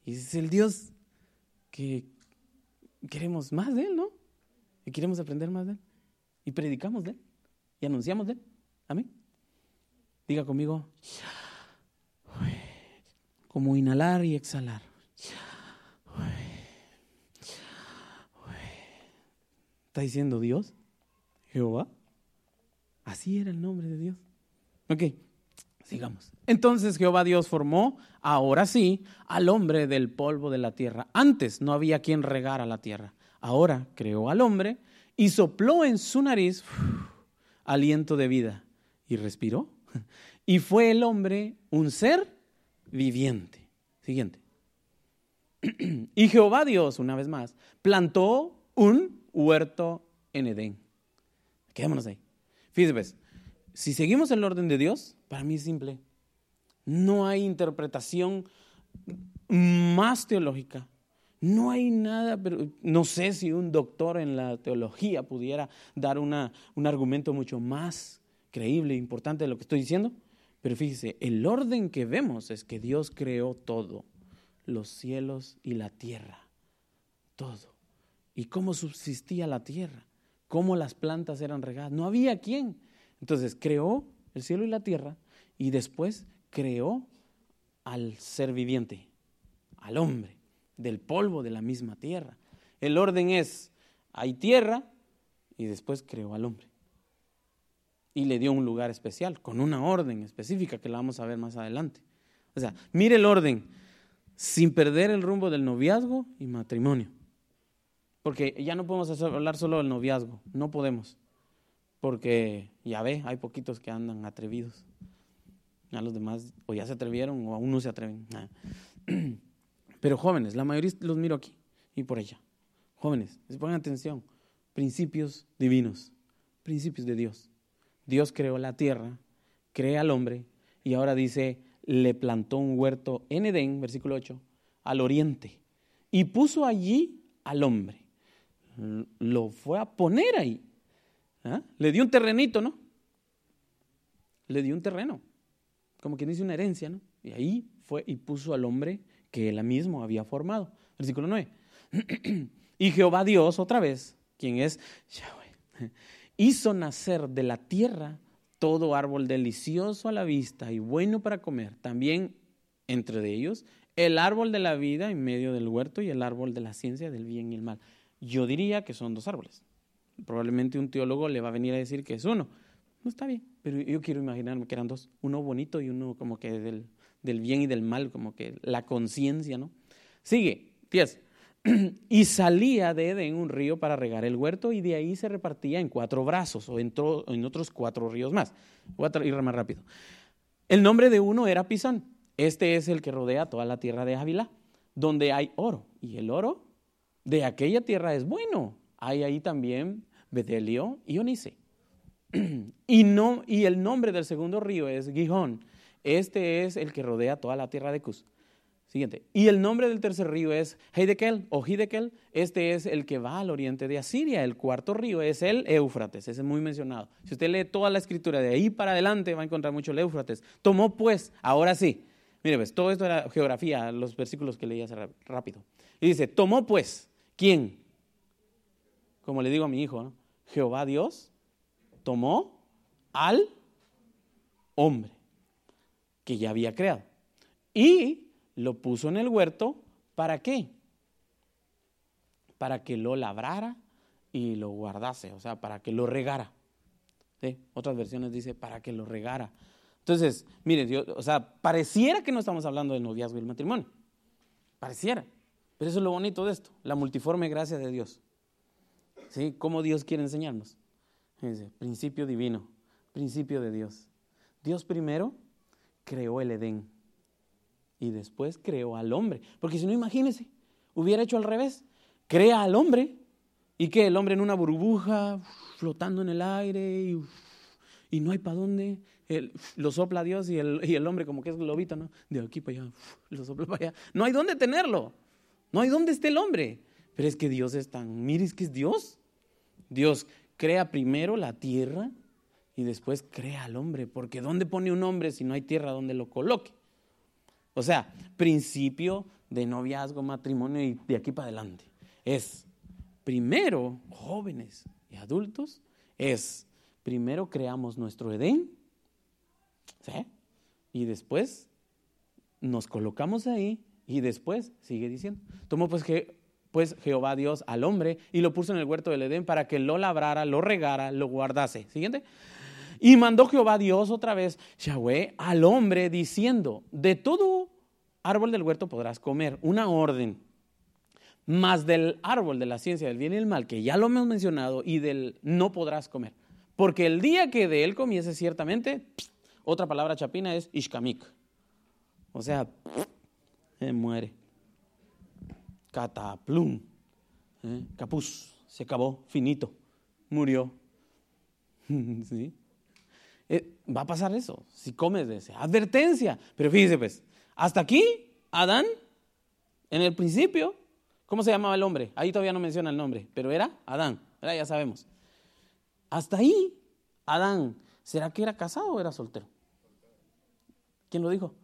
Y ese es el Dios que queremos más de Él, ¿no? Y queremos aprender más de Él. Y predicamos de Él. Y anunciamos de Él. Amén. Diga conmigo. Como inhalar y exhalar. ¿Está diciendo Dios? ¿Jehová? Así era el nombre de Dios. Ok, sigamos. Entonces Jehová Dios formó, ahora sí, al hombre del polvo de la tierra. Antes no había quien regara la tierra. Ahora creó al hombre y sopló en su nariz aliento de vida y respiró. Y fue el hombre un ser viviente. Siguiente. y Jehová Dios, una vez más, plantó un huerto en Edén. Quedémonos ahí. Fíjense, pues, si seguimos el orden de Dios, para mí es simple. No hay interpretación más teológica. No hay nada, pero no sé si un doctor en la teología pudiera dar una, un argumento mucho más creíble e importante de lo que estoy diciendo. Pero fíjese, el orden que vemos es que Dios creó todo, los cielos y la tierra, todo. ¿Y cómo subsistía la tierra? ¿Cómo las plantas eran regadas? No había quien. Entonces creó el cielo y la tierra y después creó al ser viviente, al hombre, del polvo de la misma tierra. El orden es, hay tierra y después creó al hombre y le dio un lugar especial, con una orden específica que la vamos a ver más adelante. O sea, mire el orden, sin perder el rumbo del noviazgo y matrimonio. Porque ya no podemos hablar solo del noviazgo, no podemos. Porque ya ve, hay poquitos que andan atrevidos. A los demás o ya se atrevieron o aún no se atreven. Pero jóvenes, la mayoría los miro aquí y por allá. Jóvenes, les pongan atención. Principios divinos, principios de Dios. Dios creó la tierra, crea al hombre y ahora dice, le plantó un huerto en Edén, versículo 8, al oriente y puso allí al hombre. Lo fue a poner ahí. ¿Ah? Le dio un terrenito, ¿no? Le dio un terreno, como quien dice una herencia, ¿no? Y ahí fue y puso al hombre que él mismo había formado. Versículo 9. y Jehová Dios, otra vez, quien es Yahweh, hizo nacer de la tierra todo árbol delicioso a la vista y bueno para comer, también entre ellos el árbol de la vida en medio del huerto y el árbol de la ciencia del bien y el mal. Yo diría que son dos árboles. Probablemente un teólogo le va a venir a decir que es uno. No está bien, pero yo quiero imaginarme que eran dos, uno bonito y uno como que del, del bien y del mal, como que la conciencia, ¿no? Sigue, 10. y salía de Edén un río para regar el huerto y de ahí se repartía en cuatro brazos o entró en otros cuatro ríos más. Voy a ir más rápido. El nombre de uno era Pisón. Este es el que rodea toda la tierra de Ávila, donde hay oro. Y el oro de aquella tierra es bueno. Hay ahí también Bedelio y Onice. y, no, y el nombre del segundo río es Gijón. Este es el que rodea toda la tierra de Cus. Siguiente. Y el nombre del tercer río es Heidekel o Hidekel. Este es el que va al oriente de Asiria. El cuarto río es el Éufrates. Ese es muy mencionado. Si usted lee toda la escritura de ahí para adelante, va a encontrar mucho el Éufrates. Tomó pues, ahora sí. Mire, ves, todo esto era geografía, los versículos que leí hace rápido. Y dice, tomó pues, ¿quién? Como le digo a mi hijo. Jehová Dios tomó al hombre que ya había creado. Y lo puso en el huerto, ¿para qué? Para que lo labrara y lo guardase, o sea, para que lo regara. Otras versiones dice para que lo regara. Entonces, miren, o sea, pareciera que no estamos hablando del noviazgo y el matrimonio. Pareciera. Eso es lo bonito de esto, la multiforme gracia de Dios. ¿Sí? ¿Cómo Dios quiere enseñarnos? principio divino, principio de Dios. Dios primero creó el Edén y después creó al hombre. Porque si no, imagínese, hubiera hecho al revés. Crea al hombre y que el hombre en una burbuja, flotando en el aire y, no hay para dónde. lo sopla Dios y el, y el, hombre como que es globito, ¿no? De aquí para allá, lo sopla para allá. No hay dónde tenerlo. No hay dónde esté el hombre. Pero es que Dios es tan, mire, es que es Dios. Dios crea primero la tierra y después crea al hombre. Porque ¿dónde pone un hombre si no hay tierra donde lo coloque? O sea, principio de noviazgo, matrimonio y de aquí para adelante. Es primero, jóvenes y adultos, es primero creamos nuestro Edén, ¿sí? Y después nos colocamos ahí y después sigue diciendo, tomó pues que pues Jehová Dios al hombre y lo puso en el huerto del Edén para que lo labrara, lo regara, lo guardase. Siguiente. Y mandó Jehová Dios otra vez, Yahweh, al hombre diciendo, de todo árbol del huerto podrás comer, una orden, más del árbol de la ciencia del bien y el mal, que ya lo hemos mencionado, y del no podrás comer. Porque el día que de él comiese ciertamente, otra palabra chapina es ishkamik. O sea, se muere. cataplum, ¿eh? capuz, se acabó, finito, murió. ¿Sí? Eh, va a pasar eso, si comes de ese. Advertencia. Pero fíjese pues, hasta aquí, Adán, en el principio, ¿cómo se llamaba el hombre? Ahí todavía no menciona el nombre, pero era Adán, ya sabemos. Hasta ahí, Adán, ¿será que era casado o era soltero? ¿Quién lo dijo?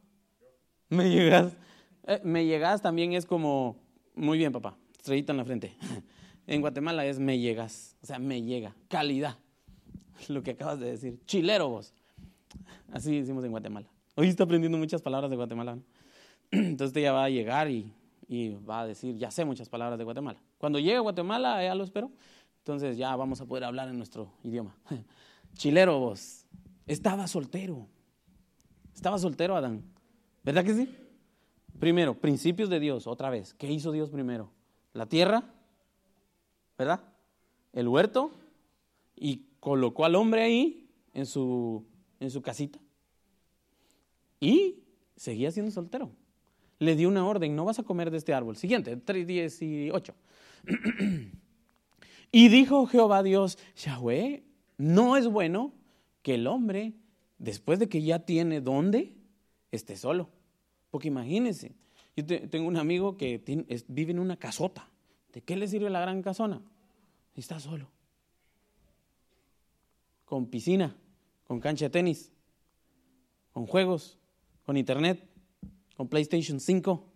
Me llegas. Eh, me llegas también es como, muy bien papá, estrellita en la frente. En Guatemala es me llegas, o sea, me llega, calidad. Lo que acabas de decir, chilero vos. Así decimos en Guatemala. Hoy está aprendiendo muchas palabras de Guatemala. Entonces usted ya va a llegar y, y, va a decir, ya sé muchas palabras de Guatemala. Cuando llegue a Guatemala, ya lo espero. Entonces ya vamos a poder hablar en nuestro idioma. Chilero vos. Estaba soltero. Estaba soltero Adán. ¿Verdad que sí? Primero, principios de Dios, otra vez. ¿Qué hizo Dios primero? La tierra, ¿verdad? El huerto y colocó al hombre ahí en su, en su casita. Y seguía siendo soltero. Le dio una orden, no vas a comer de este árbol. Siguiente, 3, 18. y dijo Jehová Dios, Yahweh, no es bueno que el hombre, después de que ya tiene dónde, esté solo. Porque imagínense, yo tengo un amigo que vive en una casota. ¿De qué le sirve la gran casona? Está solo. Con piscina, con cancha de tenis, con juegos, con internet, con PlayStation 5.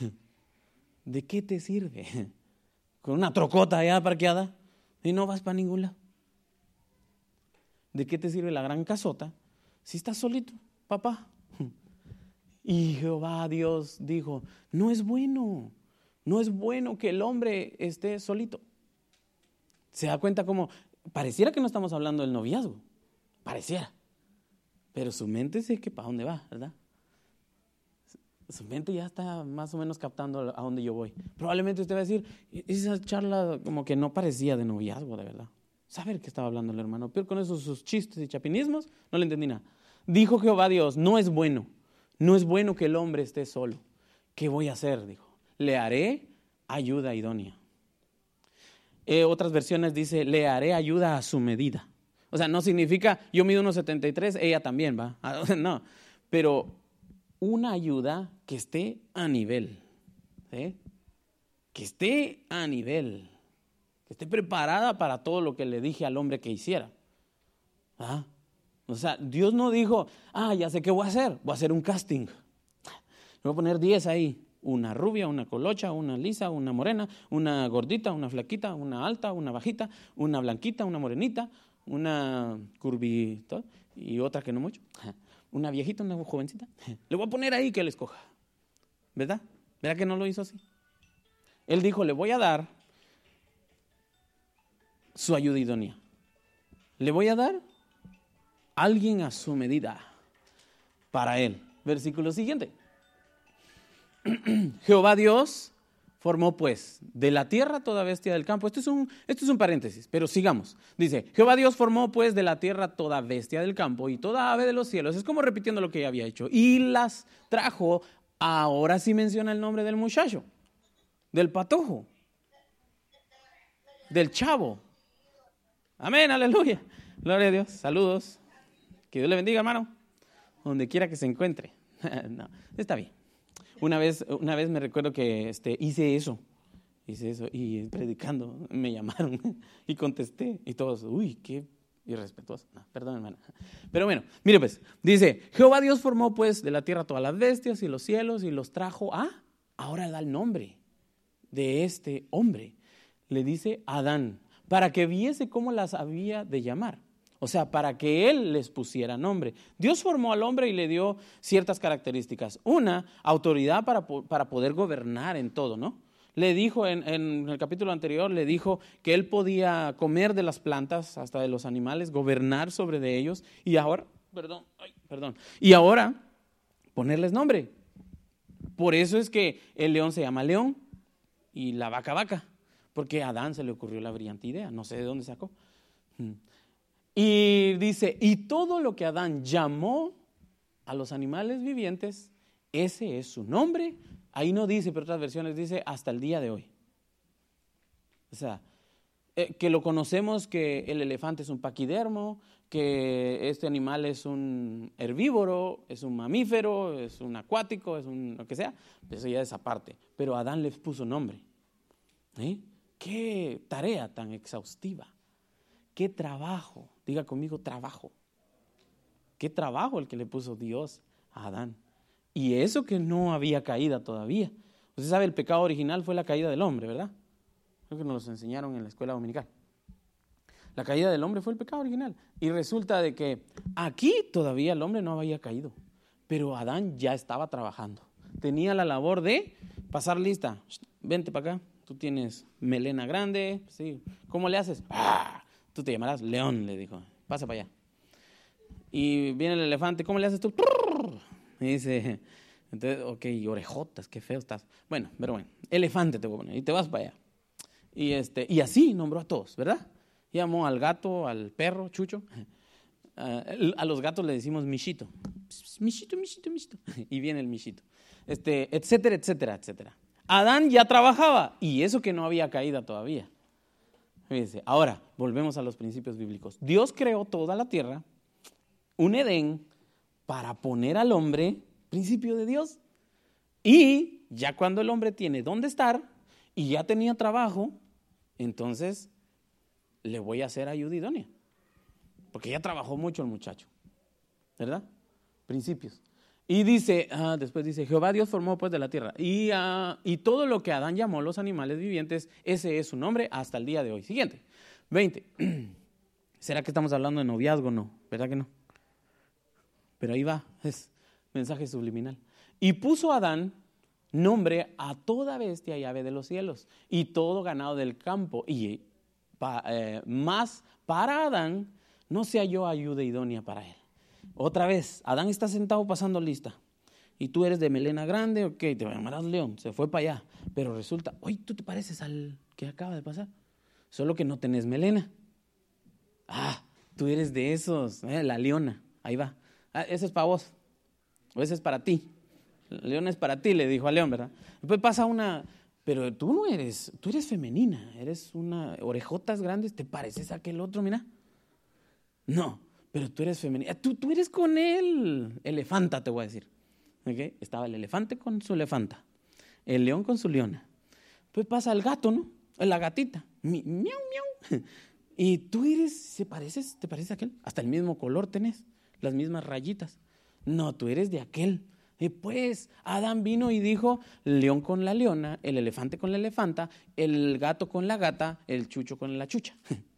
¿De qué te sirve? Con una trocota allá parqueada y no vas para ningún lado. ¿De qué te sirve la gran casota si estás solito, papá? Y Jehová Dios dijo, no es bueno, no es bueno que el hombre esté solito. Se da cuenta como, pareciera que no estamos hablando del noviazgo, pareciera, pero su mente sé que para dónde va, ¿verdad? Su mente ya está más o menos captando a dónde yo voy. Probablemente usted va a decir, esa charla como que no parecía de noviazgo, de verdad. Saber qué estaba hablando el hermano. Pero con esos sus chistes y chapinismos, no le entendí nada. Dijo Jehová Dios, no es bueno no es bueno que el hombre esté solo. ¿Qué voy a hacer? Dijo. Le haré ayuda idónea. Eh, otras versiones dice, le haré ayuda a su medida. O sea, no significa, yo mido unos 73, ella también va. No, pero una ayuda que esté a nivel. Que esté a nivel. Que esté preparada para todo lo que le dije al hombre que hiciera. ¿Ah? O sea, Dios no dijo, ah, ya sé qué voy a hacer, voy a hacer un casting. Voy a poner 10 ahí, una rubia, una colocha, una lisa, una morena, una gordita, una flaquita, una alta, una bajita, una blanquita, una morenita, una curvita y otra que no mucho, una viejita, una jovencita. Le voy a poner ahí que él escoja. ¿Verdad? ¿Verdad que no lo hizo así? Él dijo, le voy a dar su ayuda idónea. Le voy a dar alguien a su medida para él. Versículo siguiente. Jehová Dios formó pues de la tierra toda bestia del campo. Esto es, un, esto es un paréntesis, pero sigamos. Dice, Jehová Dios formó pues de la tierra toda bestia del campo y toda ave de los cielos. Es como repitiendo lo que ya había hecho. Y las trajo, ahora sí menciona el nombre del muchacho, del patojo, del chavo. Amén, aleluya. Gloria a Dios. Saludos. Dios le bendiga, hermano, donde quiera que se encuentre. no, está bien. Una vez, una vez me recuerdo que este, hice eso, hice eso, y predicando me llamaron y contesté, y todos, uy, qué irrespetuoso. No, perdón, hermano. Pero bueno, mire pues, dice, Jehová Dios formó pues de la tierra todas las bestias y los cielos y los trajo a, ahora da el nombre de este hombre. Le dice Adán, para que viese cómo las había de llamar. O sea, para que Él les pusiera nombre. Dios formó al hombre y le dio ciertas características. Una, autoridad para, poder gobernar en todo, ¿no? Le dijo en, el capítulo anterior, le dijo que Él podía comer de las plantas, hasta de los animales, gobernar sobre de ellos. Y ahora, perdón, perdón. Y ahora, ponerles nombre. Por eso es que el león se llama león y la vaca vaca. Porque a Adán se le ocurrió la brillante idea, no sé de dónde sacó. Y dice, y todo lo que Adán llamó a los animales vivientes, ese es su nombre Ahí no dice, pero otras versiones dice hasta el día de hoy. O sea, eh, que lo conocemos que el elefante es un paquidermo, que este animal es un herbívoro, es un mamífero, es un acuático, es un lo que sea, eso ya es aparte. Pero Adán les puso nombre. ¿Eh? Qué tarea tan exhaustiva. Qué trabajo. Diga conmigo trabajo. Qué trabajo el que le puso Dios a Adán. Y eso que no había caída todavía. Usted sabe, el pecado original fue la caída del hombre, ¿verdad? Creo que nos lo enseñaron en la escuela dominical. La caída del hombre fue el pecado original. Y resulta de que aquí todavía el hombre no había caído, pero Adán ya estaba trabajando. Tenía la labor de pasar lista. Vente para acá, tú tienes melena grande, sí. ¿Cómo le haces? ¡Ah! Tú te llamarás León, le dijo. Pasa para allá. Y viene el elefante, ¿cómo le haces tú? Y dice, entonces, ok, orejotas, qué feo estás. Bueno, pero bueno, elefante te voy a poner y te vas para allá. Y, este, y así nombró a todos, ¿verdad? Llamó al gato, al perro, Chucho. A los gatos le decimos michito. Michito, michito, michito. Y viene el michito. Este, etcétera, etcétera, etcétera. Adán ya trabajaba y eso que no había caído todavía. Ahora volvemos a los principios bíblicos. Dios creó toda la tierra, un Edén, para poner al hombre, principio de Dios. Y ya cuando el hombre tiene dónde estar y ya tenía trabajo, entonces le voy a hacer ayuda idónea. Porque ya trabajó mucho el muchacho. ¿Verdad? Principios. Y dice, ah, después dice, Jehová Dios formó pues de la tierra. Y, y todo lo que Adán llamó los animales vivientes, ese es su nombre hasta el día de hoy. Siguiente. 20. ¿Será que estamos hablando de noviazgo? No, ¿verdad que no? Pero ahí va, es mensaje subliminal. Y puso Adán nombre a toda bestia y ave de los cielos y todo ganado del campo. Y eh, más para Adán no se halló ayuda idónea para él. Otra vez, Adán está sentado pasando lista. Y tú eres de melena grande, ok, te llamarás León, se fue para allá. Pero resulta, oye, tú te pareces al que acaba de pasar, solo que no tenés melena. Ah, tú eres de esos, eh, la leona, ahí va. Ah, ese es para vos, o ese es para ti. León es para ti, le dijo a León, ¿verdad? Después pasa una, pero tú no eres, tú eres femenina, eres una orejotas grandes, te pareces a aquel otro, mira. No, pero tú eres femenina. Tú, tú eres con él, elefanta, te voy a decir. Estaba el elefante con su elefanta, el león con su leona. Pues pasa el gato, ¿no? La gatita. miau, miau. Y tú eres, ¿se pareces? ¿Te pareces a aquel? Hasta el mismo color tenés, las mismas rayitas. No, tú eres de aquel. Y pues Adán vino y dijo, león con la leona, el elefante con la elefanta, el gato con la gata, el chucho con la chucha.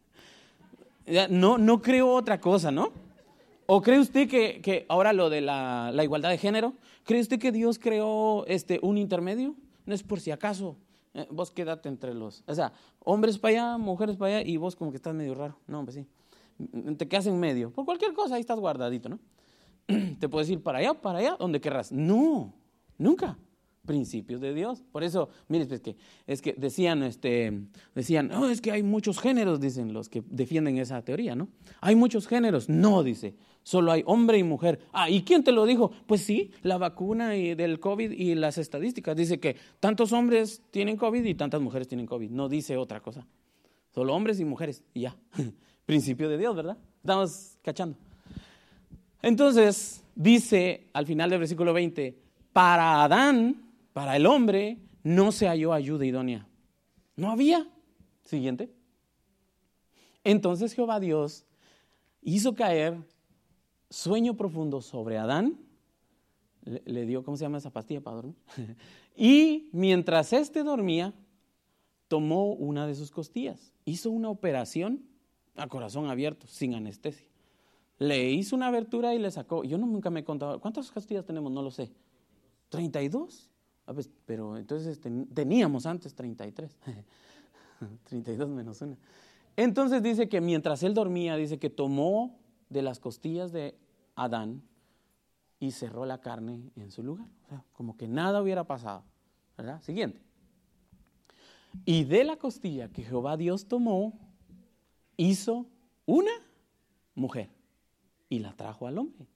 No, no creo otra cosa, ¿no? ¿O cree usted que, ahora lo de la, igualdad de género, cree usted que Dios creó este, un intermedio? No es por si acaso, eh, vos quédate entre los, o sea, hombres para allá, mujeres para allá y vos como que estás medio raro. No, pues sí, te quedas en medio. Por cualquier cosa ahí estás guardadito, ¿no? te puedes ir para allá, para allá, donde querrás. No, nunca. Principios de Dios. Por eso, mire, pues que, es que decían, este, decían, no, es que hay muchos géneros, dicen los que defienden esa teoría, ¿no? Hay muchos géneros. No, dice, solo hay hombre y mujer. Ah, ¿y quién te lo dijo? Pues sí, la vacuna y del COVID y las estadísticas. Dice que tantos hombres tienen COVID y tantas mujeres tienen COVID. No dice otra cosa. Solo hombres y mujeres. Y ya. Principio de Dios, ¿verdad? Estamos cachando. Entonces, dice al final del versículo 20, para Adán, para el hombre, no se halló ayuda idónea. No había. Siguiente. Entonces Jehová Dios hizo caer sueño profundo sobre Adán. Le, dio, ¿cómo se llama esa pastilla para dormir? y mientras éste dormía, tomó una de sus costillas. Hizo una operación a corazón abierto, sin anestesia le hizo una abertura y le sacó. Yo no, nunca me he contado. ¿Cuántas castillas tenemos? No lo sé. ¿32? Ah, pues, pero entonces teníamos antes 33. 32 menos una. Entonces dice que mientras él dormía, dice que tomó de las costillas de Adán y cerró la carne en su lugar. O sea, como que nada hubiera pasado. ¿Verdad? Siguiente. Y de la costilla que Jehová Dios tomó, hizo una mujer y la trajo al hombre.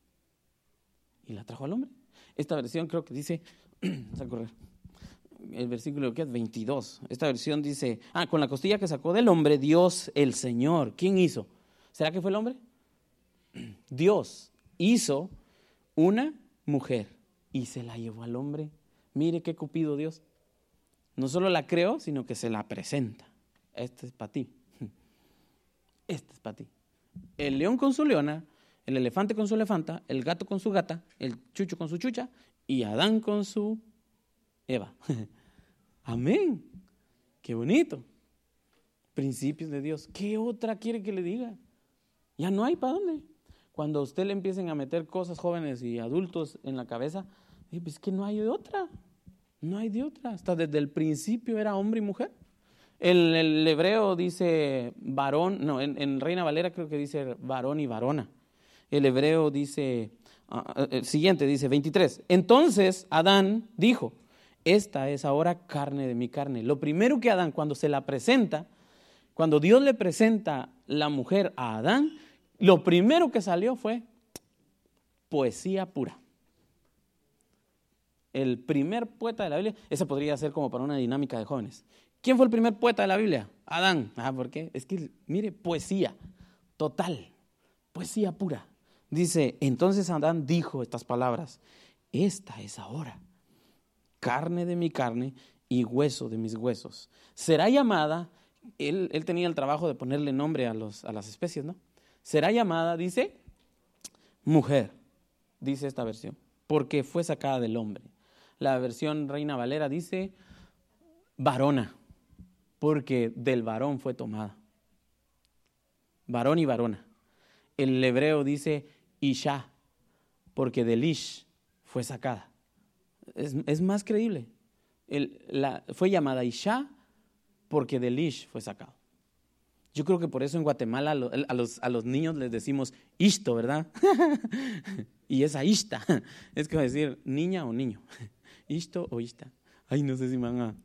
Y la trajo al hombre. Esta versión creo que dice, a correr. el versículo es 22. Esta versión dice, ah, con la costilla que sacó del hombre, Dios el Señor. ¿Quién hizo? ¿Será que fue el hombre? Dios hizo una mujer y se la llevó al hombre. Mire qué cupido Dios. No solo la creó, sino que se la presenta. Este es para ti. Este es para ti. El león con su leona, el elefante con su elefanta, el gato con su gata, el chucho con su chucha y Adán con su Eva. Amén. Qué bonito. Principios de Dios. ¿Qué otra quiere que le diga? Ya no hay para dónde. Cuando a usted le empiecen a meter cosas jóvenes y adultos en la cabeza, pues que no hay de otra. No hay de otra. Hasta desde el principio era hombre y mujer. El, el hebreo dice varón, no, en, Reina Valera creo que dice varón y varona. El hebreo dice, el siguiente dice 23. Entonces Adán dijo, esta es ahora carne de mi carne. Lo primero que Adán, cuando se la presenta, cuando Dios le presenta la mujer a Adán, lo primero que salió fue poesía pura. El primer poeta de la Biblia, esa podría ser como para una dinámica de jóvenes. ¿Quién fue el primer poeta de la Biblia? Adán. Ah, ¿por qué? Es que, mire, poesía total, poesía pura. Dice, entonces Adán dijo estas palabras, esta es ahora carne de mi carne y hueso de mis huesos. Será llamada, él, tenía el trabajo de ponerle nombre a, los, a las especies, ¿no? Será llamada, dice, mujer, dice esta versión, porque fue sacada del hombre. La versión Reina Valera dice varona, porque del varón fue tomada. Varón y varona. El hebreo dice Isha, porque del Ish fue sacada es, más creíble. fue llamada Isha porque del Ish fue sacado. Yo creo que por eso en Guatemala a los, niños les decimos Ishto, ¿verdad? y esa Ishta. Es a decir niña o niño. Ishto o Ishta. Ay, no sé si van a,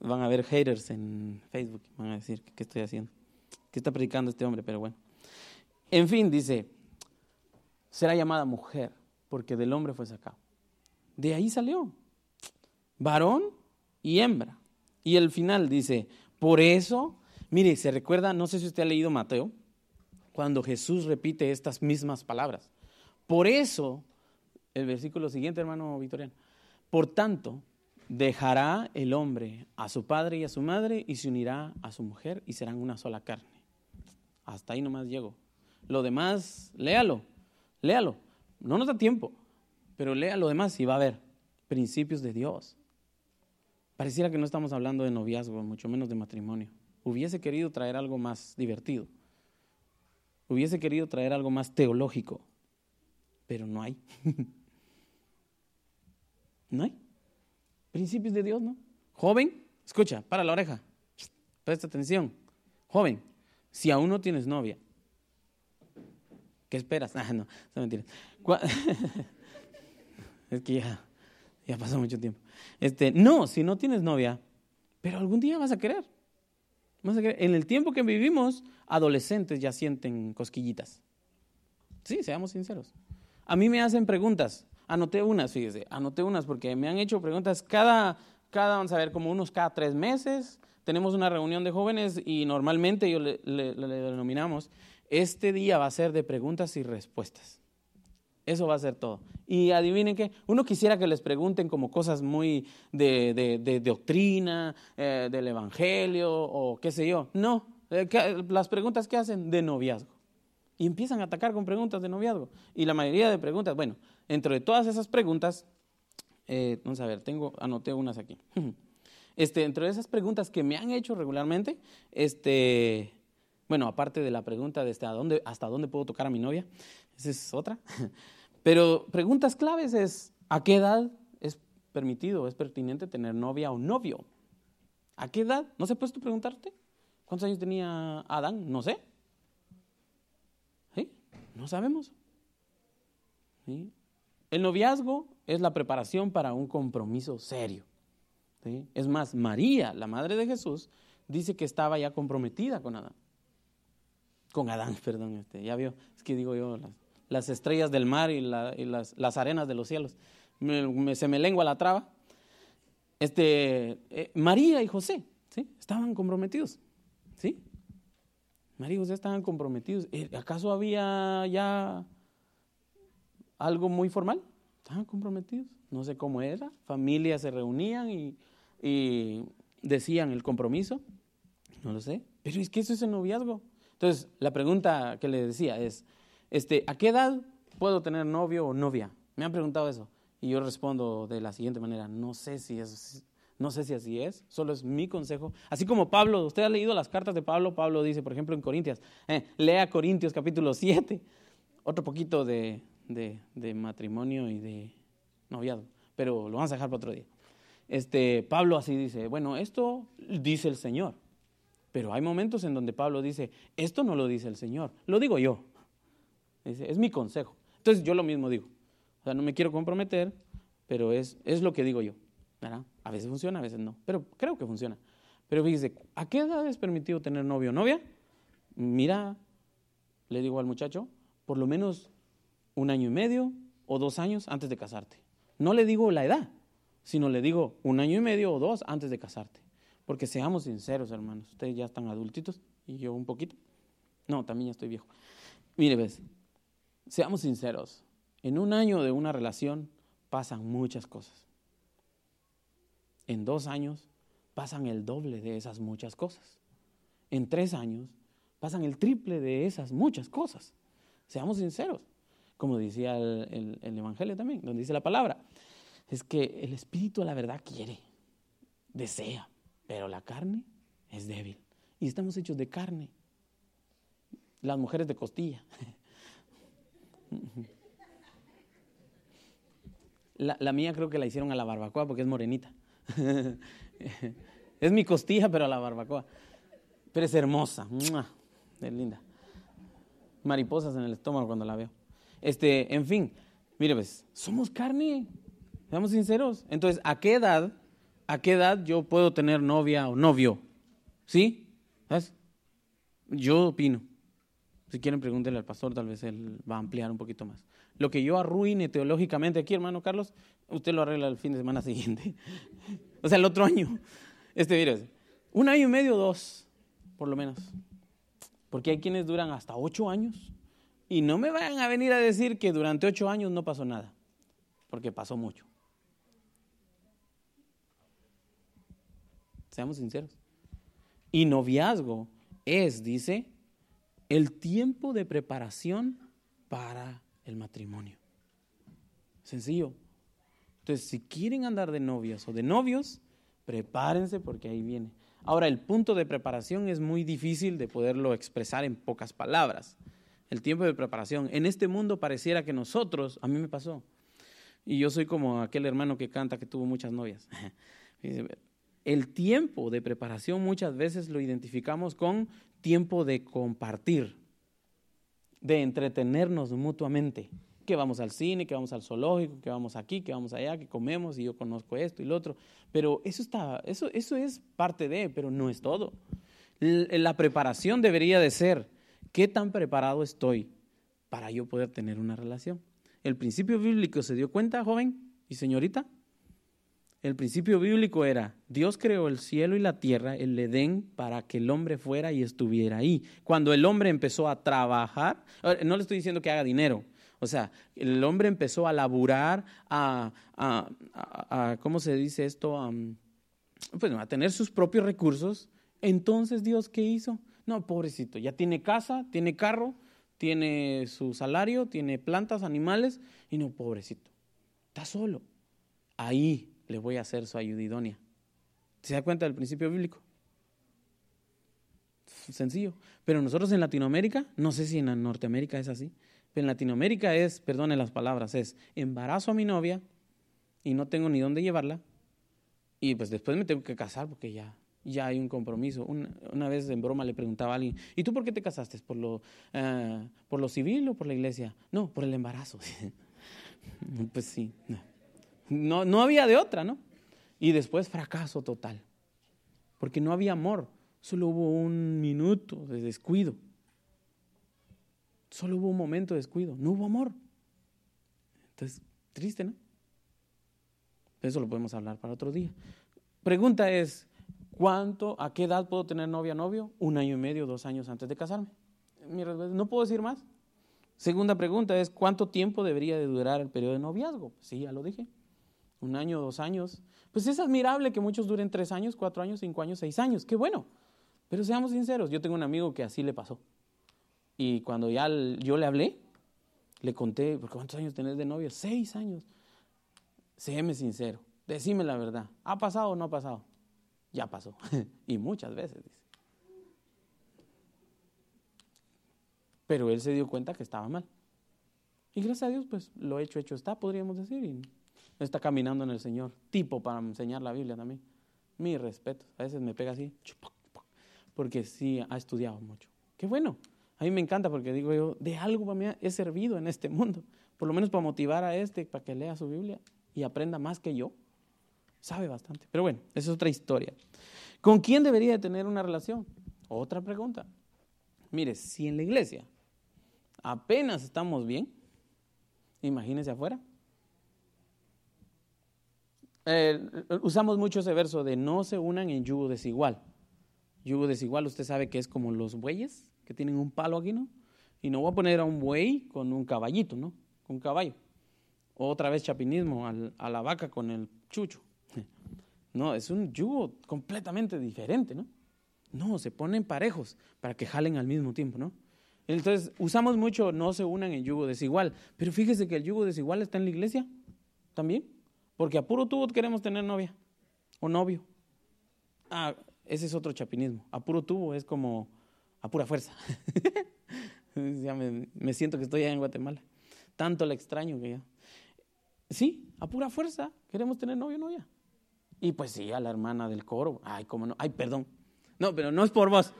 van a ver haters en Facebook. Van a decir, ¿qué estoy haciendo? ¿Qué está predicando este hombre? Pero bueno. En fin, dice, será llamada mujer porque del hombre fue sacado. De ahí salió. Varón y hembra. Y el final dice, por eso, mire, se recuerda, no sé si usted ha leído Mateo, cuando Jesús repite estas mismas palabras. Por eso, el versículo siguiente, hermano Vitoriano, por tanto, dejará el hombre a su padre y a su madre y se unirá a su mujer y serán una sola carne. Hasta ahí nomás llego. Lo demás, léalo, léalo. No nos da tiempo. Pero lea lo demás y va a ver principios de Dios. Pareciera que no estamos hablando de noviazgo, mucho menos de matrimonio. Hubiese querido traer algo más divertido. Hubiese querido traer algo más teológico, pero no hay. no hay. Principios de Dios, ¿no? Joven, escucha, para la oreja. Presta atención. Joven, si aún no tienes novia, ¿qué esperas? Ah, no, no mentira. Es que ya, ya pasó mucho tiempo. Este, no, si no tienes novia, pero algún día vas a querer. Vas a querer. En el tiempo que vivimos, adolescentes ya sienten cosquillitas. Sí, seamos sinceros. A mí me hacen preguntas. Anoté unas, fíjese, anoté unas porque me han hecho preguntas cada, cada, vamos a ver, como unos cada tres meses. Tenemos una reunión de jóvenes y normalmente yo le denominamos, este día va a ser de preguntas y respuestas. Eso va a ser todo. Y adivinen qué, uno quisiera que les pregunten como cosas muy de, doctrina, eh, del evangelio o qué sé yo. No, eh, las preguntas que hacen de noviazgo. Y empiezan a atacar con preguntas de noviazgo. Y la mayoría de preguntas, bueno, entre todas esas preguntas, eh, vamos a ver, tengo, anoté unas aquí. Este, entre esas preguntas que me han hecho regularmente, este, bueno, aparte de la pregunta de este, dónde, hasta dónde puedo tocar a mi novia, esa es otra. Pero preguntas claves es, ¿a qué edad es permitido, es pertinente tener novia o novio? ¿A qué edad? ¿No se puesto preguntarte? ¿Cuántos años tenía Adán? No sé. ¿Sí? No sabemos. El noviazgo es la preparación para un compromiso serio. Es más, María, la madre de Jesús, dice que estaba ya comprometida con Adán. Con Adán, perdón, este, ya vio, es que digo yo, las estrellas del mar y, las, arenas de los cielos. se me lengua la traba. Este, eh, María y José, ¿sí? Estaban comprometidos, ¿sí? María y José estaban comprometidos. Eh, ¿Acaso había ya algo muy formal? Estaban comprometidos. No sé cómo era. Familias se reunían y, y decían el compromiso. No lo sé. Pero es que eso es el noviazgo. Entonces, la pregunta que le decía es, este, ¿a qué edad puedo tener novio o novia? Me han preguntado eso. Y yo respondo de la siguiente manera, no sé si es, no sé si así es, solo es mi consejo. Así como Pablo, usted ha leído las cartas de Pablo, Pablo dice, por ejemplo, en Corintias, eh, lea Corintios capítulo 7, otro poquito de, de, matrimonio y de noviado, pero lo vamos a dejar para otro día. Este, Pablo así dice, bueno, esto dice el Señor, pero hay momentos en donde Pablo dice, esto no lo dice el Señor, lo digo yo, es mi consejo. Entonces yo lo mismo digo, o sea, no me quiero comprometer, pero es, es lo que digo yo. ¿verdad? A veces funciona, a veces no, pero creo que funciona. Pero fíjese, ¿a qué edad es permitido tener novio o novia? Mira, le digo al muchacho, por lo menos un año y medio o dos años antes de casarte. No le digo la edad, sino le digo un año y medio o dos antes de casarte. Porque seamos sinceros, hermanos, ustedes ya están adultitos y yo un poquito. No, también ya estoy viejo. Mire, ves, seamos sinceros. En un año de una relación pasan muchas cosas. En dos años pasan el doble de esas muchas cosas. En tres años pasan el triple de esas muchas cosas. Seamos sinceros. Como decía el, Evangelio también, donde dice la palabra. Es que el Espíritu, la verdad, quiere, desea, pero la carne es débil. Y estamos hechos de carne. Las mujeres de costilla. La, mía creo que la hicieron a la barbacoa porque es morenita. es mi costilla, pero a la barbacoa. Pero es hermosa. Es linda. Mariposas en el estómago cuando la veo. Este, en fin, mire, pues, somos carne. Seamos sinceros. Entonces, ¿a qué edad, a qué edad yo puedo tener novia o novio? ¿Sí? ¿Sabes? Yo opino. Si quieren, pregúntenle al pastor, tal vez él va a ampliar un poquito más. Lo que yo arruine teológicamente aquí, hermano Carlos, usted lo arregla el fin de semana siguiente. o sea, el otro año. Este, mire, un año y medio, dos, por lo menos. Porque hay quienes duran hasta ocho años. Y no me vayan a venir a decir que durante ocho años no pasó nada, porque pasó mucho. Seamos sinceros. Y noviazgo es, dice, el tiempo de preparación para el matrimonio. Sencillo. Entonces, si quieren andar de novias o de novios, prepárense porque ahí viene. Ahora, el punto de preparación es muy difícil de poderlo expresar en pocas palabras. El tiempo de preparación. En este mundo pareciera que nosotros, a mí me pasó, y yo soy como aquel hermano que canta que tuvo muchas novias. El tiempo de preparación muchas veces lo identificamos con tiempo de compartir, de entretenernos mutuamente. Que vamos al cine, que vamos al zoológico, que vamos aquí, que vamos allá, que comemos y yo conozco esto y lo otro. Pero eso, está, eso, eso es parte de, pero no es todo. La preparación debería de ser, ¿qué tan preparado estoy para yo poder tener una relación? El principio bíblico se dio cuenta, joven y señorita, el principio bíblico era, Dios creó el cielo y la tierra, el Edén, para que el hombre fuera y estuviera ahí. Cuando el hombre empezó a trabajar, no le estoy diciendo que haga dinero, o sea, el hombre empezó a laburar, a, a, ¿cómo se dice esto? A, pues, a tener sus propios recursos. Entonces, ¿Dios qué hizo? No, pobrecito, ya tiene casa, tiene carro, tiene su salario, tiene plantas, animales, y no, pobrecito, está solo. Ahí le voy a hacer su ayuda idónea. ¿Se da cuenta del principio bíblico? Sencillo. Pero nosotros en Latinoamérica, no sé si en Norteamérica es así, pero en Latinoamérica es, perdone las palabras, es embarazo a mi novia y no tengo ni dónde llevarla y pues después me tengo que casar porque ya, ya hay un compromiso. Una, vez en broma le preguntaba a alguien, ¿y tú por qué te casaste? ¿Por lo, eh, ¿por lo civil o por la iglesia? No, por el embarazo. pues sí. No, no había de otra, ¿no? Y después fracaso total, porque no había amor, solo hubo un minuto de descuido. Solo hubo un momento de descuido, no hubo amor. Entonces, triste, ¿no? Eso lo podemos hablar para otro día. pregunta es, ¿cuánto, a qué edad puedo tener novia, novio? Un año y medio, dos años antes de casarme. no puedo decir más. Segunda pregunta es, ¿cuánto tiempo debería de durar el periodo de noviazgo? Sí, ya lo dije. Un año, dos años. Pues es admirable que muchos duren tres años, cuatro años, cinco años, seis años. Qué bueno. Pero seamos sinceros, yo tengo un amigo que así le pasó. Y cuando ya yo le hablé, le conté, ¿cuántos años tenés de novia? Seis años. Séme sincero, decime la verdad. ¿Ha pasado o no ha pasado? Ya pasó. y muchas veces, dice. Pero él se dio cuenta que estaba mal. Y gracias a Dios, pues lo hecho, hecho está, podríamos decir. Está caminando en el Señor. Tipo para enseñar la Biblia también. Mi respeto. A veces me pega así porque sí ha estudiado mucho. Qué bueno. A mí me encanta porque digo yo, de algo para mí he servido en este mundo. Por lo menos para motivar a este, para que lea su Biblia y aprenda más que yo. Sabe bastante. Pero bueno, esa es otra historia. ¿Con quién debería de tener una relación? Otra pregunta. Mire, si en la iglesia apenas estamos bien, imagínese afuera. Eh, usamos mucho ese verso de no se unan en yugo desigual. Yugo desigual, usted sabe que es como los bueyes que tienen un palo aquí, ¿no? Y no voy a poner a un buey con un caballito, ¿no? Con un caballo. Otra vez chapinismo a la vaca con el chucho. No, es un yugo completamente diferente, ¿no? No, se ponen parejos para que jalen al mismo tiempo, ¿no? Entonces, usamos mucho no se unan en yugo desigual, pero fíjese que el yugo desigual está en la iglesia también, porque a puro tubo queremos tener novia o novio. Ah, ese es otro chapinismo. A puro tubo es como a pura fuerza. ya me, siento que estoy allá en Guatemala. Tanto la extraño que ya. Sí, a pura fuerza queremos tener novio o novia. Y pues sí, a la hermana del coro. Ay, cómo no. Ay, perdón. No, pero no es por vos.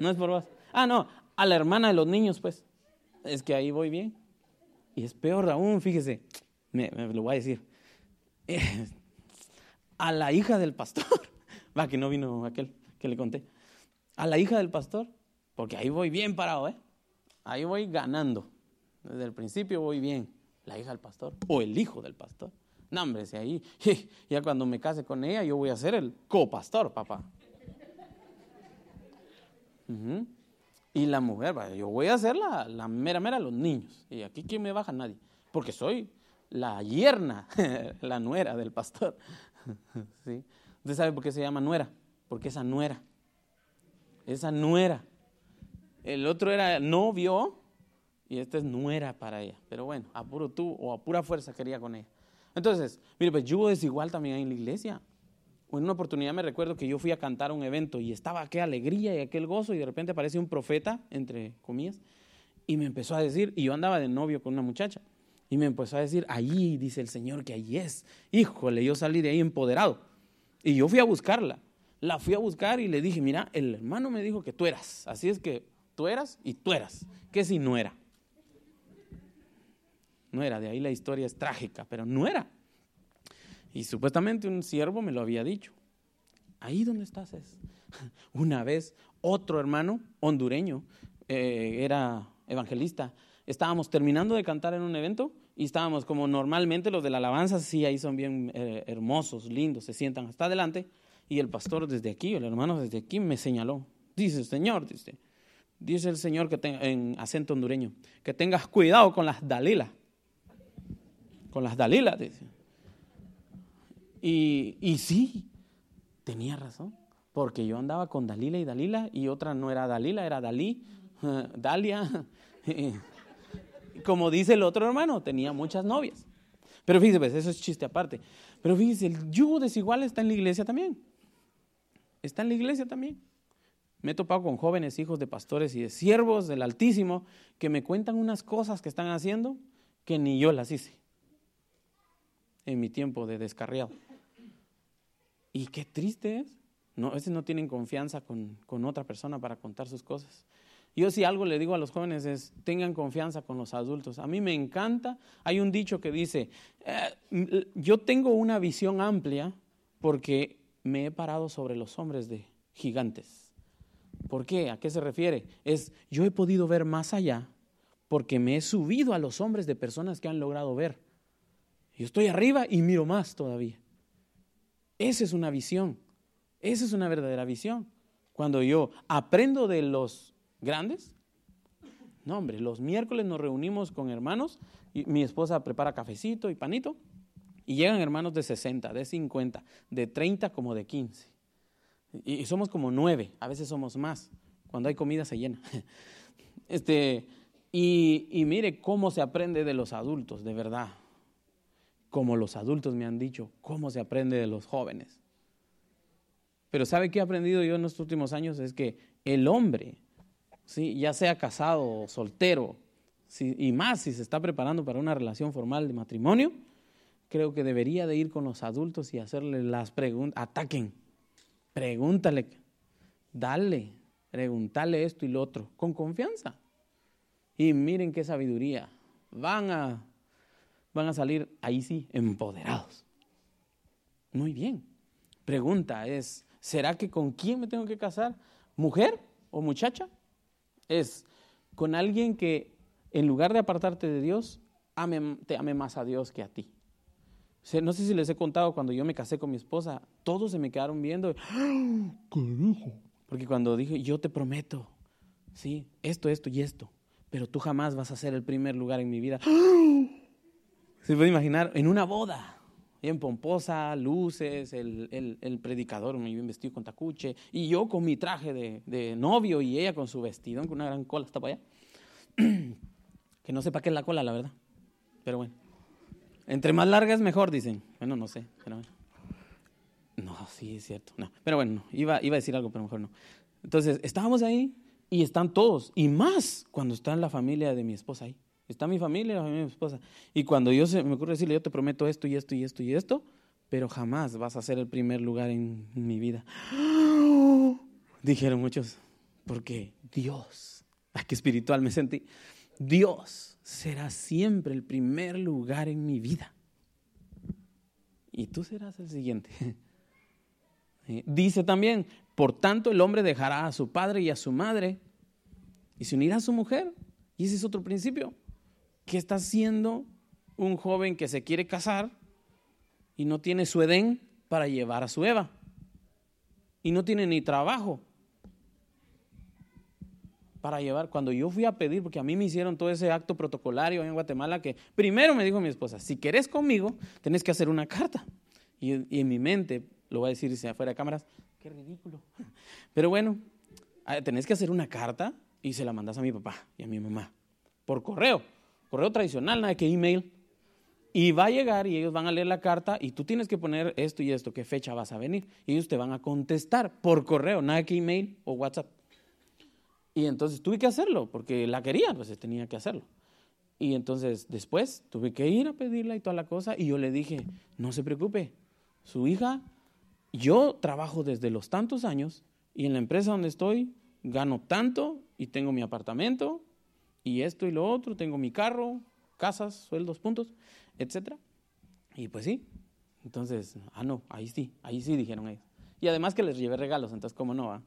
No es por vos. Ah, no, a la hermana de los niños, pues. Es que ahí voy bien. Y es peor aún, fíjese. Me, me lo voy a decir. a la hija del pastor. Va, que no vino aquel que le conté. A la hija del pastor, porque ahí voy bien parado, ¿eh? Ahí voy ganando. Desde el principio voy bien. La hija del pastor o el hijo del pastor. No, hombre, si ahí, ya cuando me case con ella, yo voy a ser el copastor, papá. Y la mujer, yo voy a ser la, la mera mera los niños. Y aquí, ¿quién me baja? Nadie. Porque soy la yerna, la nuera del pastor. ¿Sí? ¿Usted sabe por qué se llama nuera? Porque esa nuera. Esa nuera. El otro era novio y esta es nuera para ella. Pero bueno, a puro tú o a pura fuerza quería con ella. Entonces, mire, pues yugo desigual también hay en la iglesia. En una oportunidad me recuerdo que yo fui a cantar un evento y estaba aquella alegría y aquel gozo y de repente aparece un profeta, entre comillas, y me empezó a decir, y yo andaba de novio con una muchacha, y me empezó a decir, allí dice el Señor que allí es. Híjole, yo salí de ahí empoderado. Y yo fui a buscarla. La fui a buscar y le dije, mira, el hermano me dijo que tú eras. Así es que tú eras y tú eras. ¿Qué si no era? No era, de ahí la historia es trágica, pero no era. Y supuestamente un siervo me lo había dicho. Ahí donde estás es. Una vez otro hermano hondureño, eh, era evangelista, estábamos terminando de cantar en un evento y estábamos como normalmente los de la alabanza, sí, ahí son bien eh, hermosos, lindos, se sientan hasta adelante. Y el pastor desde aquí, el hermano desde aquí me señaló. Dice Señor, dice, dice el Señor que tenga, en acento hondureño, que tengas cuidado con las dalilas. Con las dalilas, dice. Y, y sí, tenía razón, porque yo andaba con Dalila y Dalila, y otra no era Dalila, era Dalí, Dalia como dice el otro hermano, tenía muchas novias. Pero fíjese, pues, eso es chiste aparte. Pero fíjese, el yugo desigual está en la iglesia también. Está en la iglesia también. Me he topado con jóvenes hijos de pastores y de siervos del Altísimo que me cuentan unas cosas que están haciendo que ni yo las hice en mi tiempo de descarriado. Y qué triste es. No, a veces no tienen confianza con, con otra persona para contar sus cosas. Yo si algo le digo a los jóvenes es, tengan confianza con los adultos. A mí me encanta, hay un dicho que dice, eh, yo tengo una visión amplia porque me he parado sobre los hombres de gigantes. ¿Por qué? ¿A qué se refiere? Es, yo he podido ver más allá porque me he subido a los hombres de personas que han logrado ver. Yo estoy arriba y miro más todavía. Esa es una visión. Esa es una verdadera visión. Cuando yo aprendo de los grandes, no hombre, los miércoles nos reunimos con hermanos y mi esposa prepara cafecito y panito y llegan hermanos de 60, de 50, de 30 como de 15. Y somos como nueve, a veces somos más. Cuando hay comida se llena. Este, y, y mire cómo se aprende de los adultos, de verdad. Como los adultos me han dicho, cómo se aprende de los jóvenes. Pero ¿sabe qué he aprendido yo en estos últimos años? Es que el hombre, ¿sí? ya sea casado o soltero, y más si se está preparando para una relación formal de matrimonio, creo que debería de ir con los adultos y hacerle las preguntas, ataquen, pregúntale, dale, pregúntale esto y lo otro, con confianza. Y miren qué sabiduría, van a, van a salir ahí sí, empoderados. Muy bien. Pregunta es, ¿será que con quién me tengo que casar? ¿Mujer o muchacha? Es con alguien que en lugar de apartarte de Dios, te ame más a Dios que a ti. No sé si les he contado cuando yo me casé con mi esposa, todos se me quedaron viendo. ¡Ah! Porque cuando dije, yo te prometo, sí, esto, esto y esto, pero tú jamás vas a ser el primer lugar en mi vida. ¡Ah! Se puede imaginar, en una boda, bien pomposa, luces, el, predicador muy bien vestido con tacuche, y yo con mi traje de, de novio y ella con su vestidón, con una gran cola hasta para allá. que no sepa qué es la cola, la verdad. Pero bueno. Entre más larga es mejor, dicen. Bueno, no sé, pero bueno. No, sí, es cierto. No, pero bueno, iba, iba a decir algo, pero mejor no. Entonces, estábamos ahí y están todos, y más cuando está la familia de mi esposa ahí. Está mi familia la familia de mi esposa. Y cuando yo se me ocurre decirle, yo te prometo esto y esto y esto y esto, pero jamás vas a ser el primer lugar en, mi vida. Dijeron muchos, porque Dios, qué espiritual me sentí. Dios será siempre el primer lugar en mi vida. Y tú serás el siguiente. Eh, dice también, por tanto el hombre dejará a su padre y a su madre y se unirá a su mujer. Y ese es otro principio. ¿Qué está haciendo un joven que se quiere casar y no tiene su Edén para llevar a su Eva? Y no tiene ni trabajo para llevar. Cuando yo fui a pedir, porque a mí me hicieron todo ese acto protocolario en Guatemala, que primero me dijo mi esposa, si querés conmigo, tenés que hacer una carta. Y, en mi mente, lo voy a decir si afuera de cámaras, qué ridículo. Pero bueno, ah, tenés que hacer una carta y se la mandas a mi papá y a mi mamá, por correo, correo tradicional, nada que email. Y va a llegar y ellos van a leer la carta y tú tienes que poner esto y esto, qué fecha vas a venir. Y ellos te van a contestar por correo, nada que email o WhatsApp. Y entonces tuve que hacerlo, porque la quería, pues tenía que hacerlo. Y entonces después tuve que ir a pedirla y toda la cosa, y yo le dije, no se preocupe, su hija, yo trabajo desde los tantos años, y en la empresa donde estoy gano tanto, y tengo mi apartamento, y esto y lo otro, tengo mi carro, casas, sueldos, puntos, etc. Y pues sí, entonces, ah, no, ahí sí, ahí sí dijeron ellos. Y además que les llevé regalos, entonces, ¿cómo no va?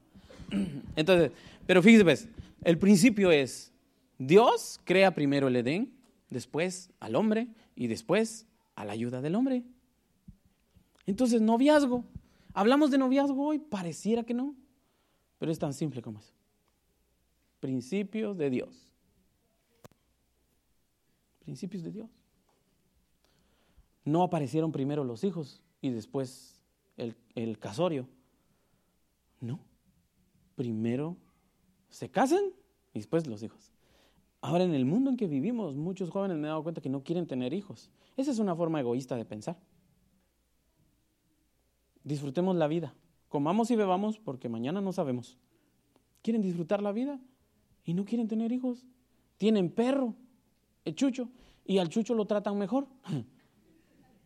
Entonces, pero fíjese, pues, el principio es, Dios crea primero el Edén, después al hombre y después a la ayuda del hombre. Entonces, noviazgo. Hablamos de noviazgo hoy, pareciera que no, pero es tan simple como eso. Principios de Dios. Principios de Dios. No aparecieron primero los hijos y después el, el casorio. No primero se casan y después los hijos. Ahora, en el mundo en que vivimos, muchos jóvenes me he dado cuenta que no quieren tener hijos. Esa es una forma egoísta de pensar. Disfrutemos la vida. Comamos y bebamos porque mañana no sabemos. Quieren disfrutar la vida y no quieren tener hijos. Tienen perro, el chucho, y al chucho lo tratan mejor.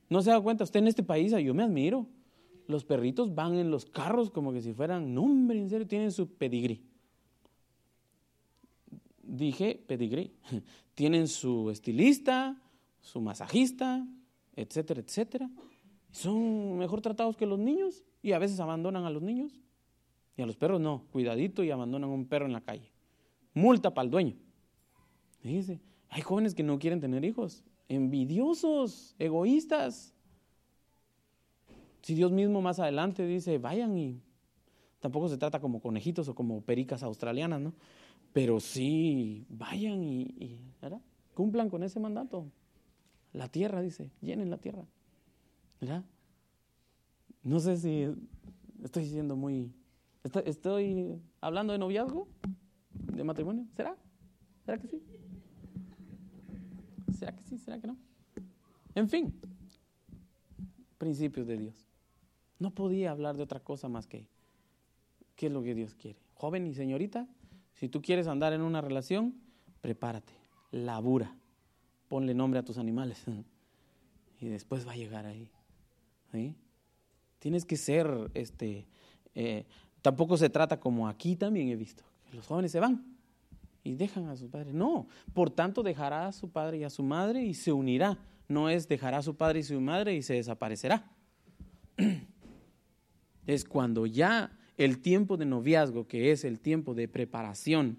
No se da cuenta, usted en este país, yo me admiro. Los perritos van en los carros como que si fueran, no hombre, en serio, tienen su pedigrí. Dije pedigrí. Tienen su estilista, su masajista, etcétera, etcétera. Son mejor tratados que los niños y a veces abandonan a los niños. Y a los perros no, cuidadito y abandonan un perro en la calle. Multa para el dueño. Dice, hay jóvenes que no quieren tener hijos, envidiosos, egoístas. Si Dios mismo más adelante dice, vayan y tampoco se trata como conejitos o como pericas australianas, ¿no? Pero sí, vayan y, ¿verdad? cumplan con ese mandato. La tierra, dice, llenen la tierra. ¿Verdad? No sé si estoy siendo muy... ¿Estoy hablando de noviazgo? ¿De matrimonio? ¿Será? ¿Será que sí? ¿Será que sí? ¿Será que no? En fin, principios de Dios. No podía hablar de otra cosa más que qué es lo que Dios quiere. Joven y señorita, si tú quieres andar en una relación, prepárate, labura, ponle nombre a tus animales y después va a llegar ahí. Tienes que ser, este, eh, tampoco se trata como aquí también he visto, que los jóvenes se van y dejan a sus padres. No, por tanto dejará a su padre y a su madre y se unirá. No es dejará a su padre y su madre y se desaparecerá. Es cuando ya el tiempo de noviazgo, que es el tiempo de preparación,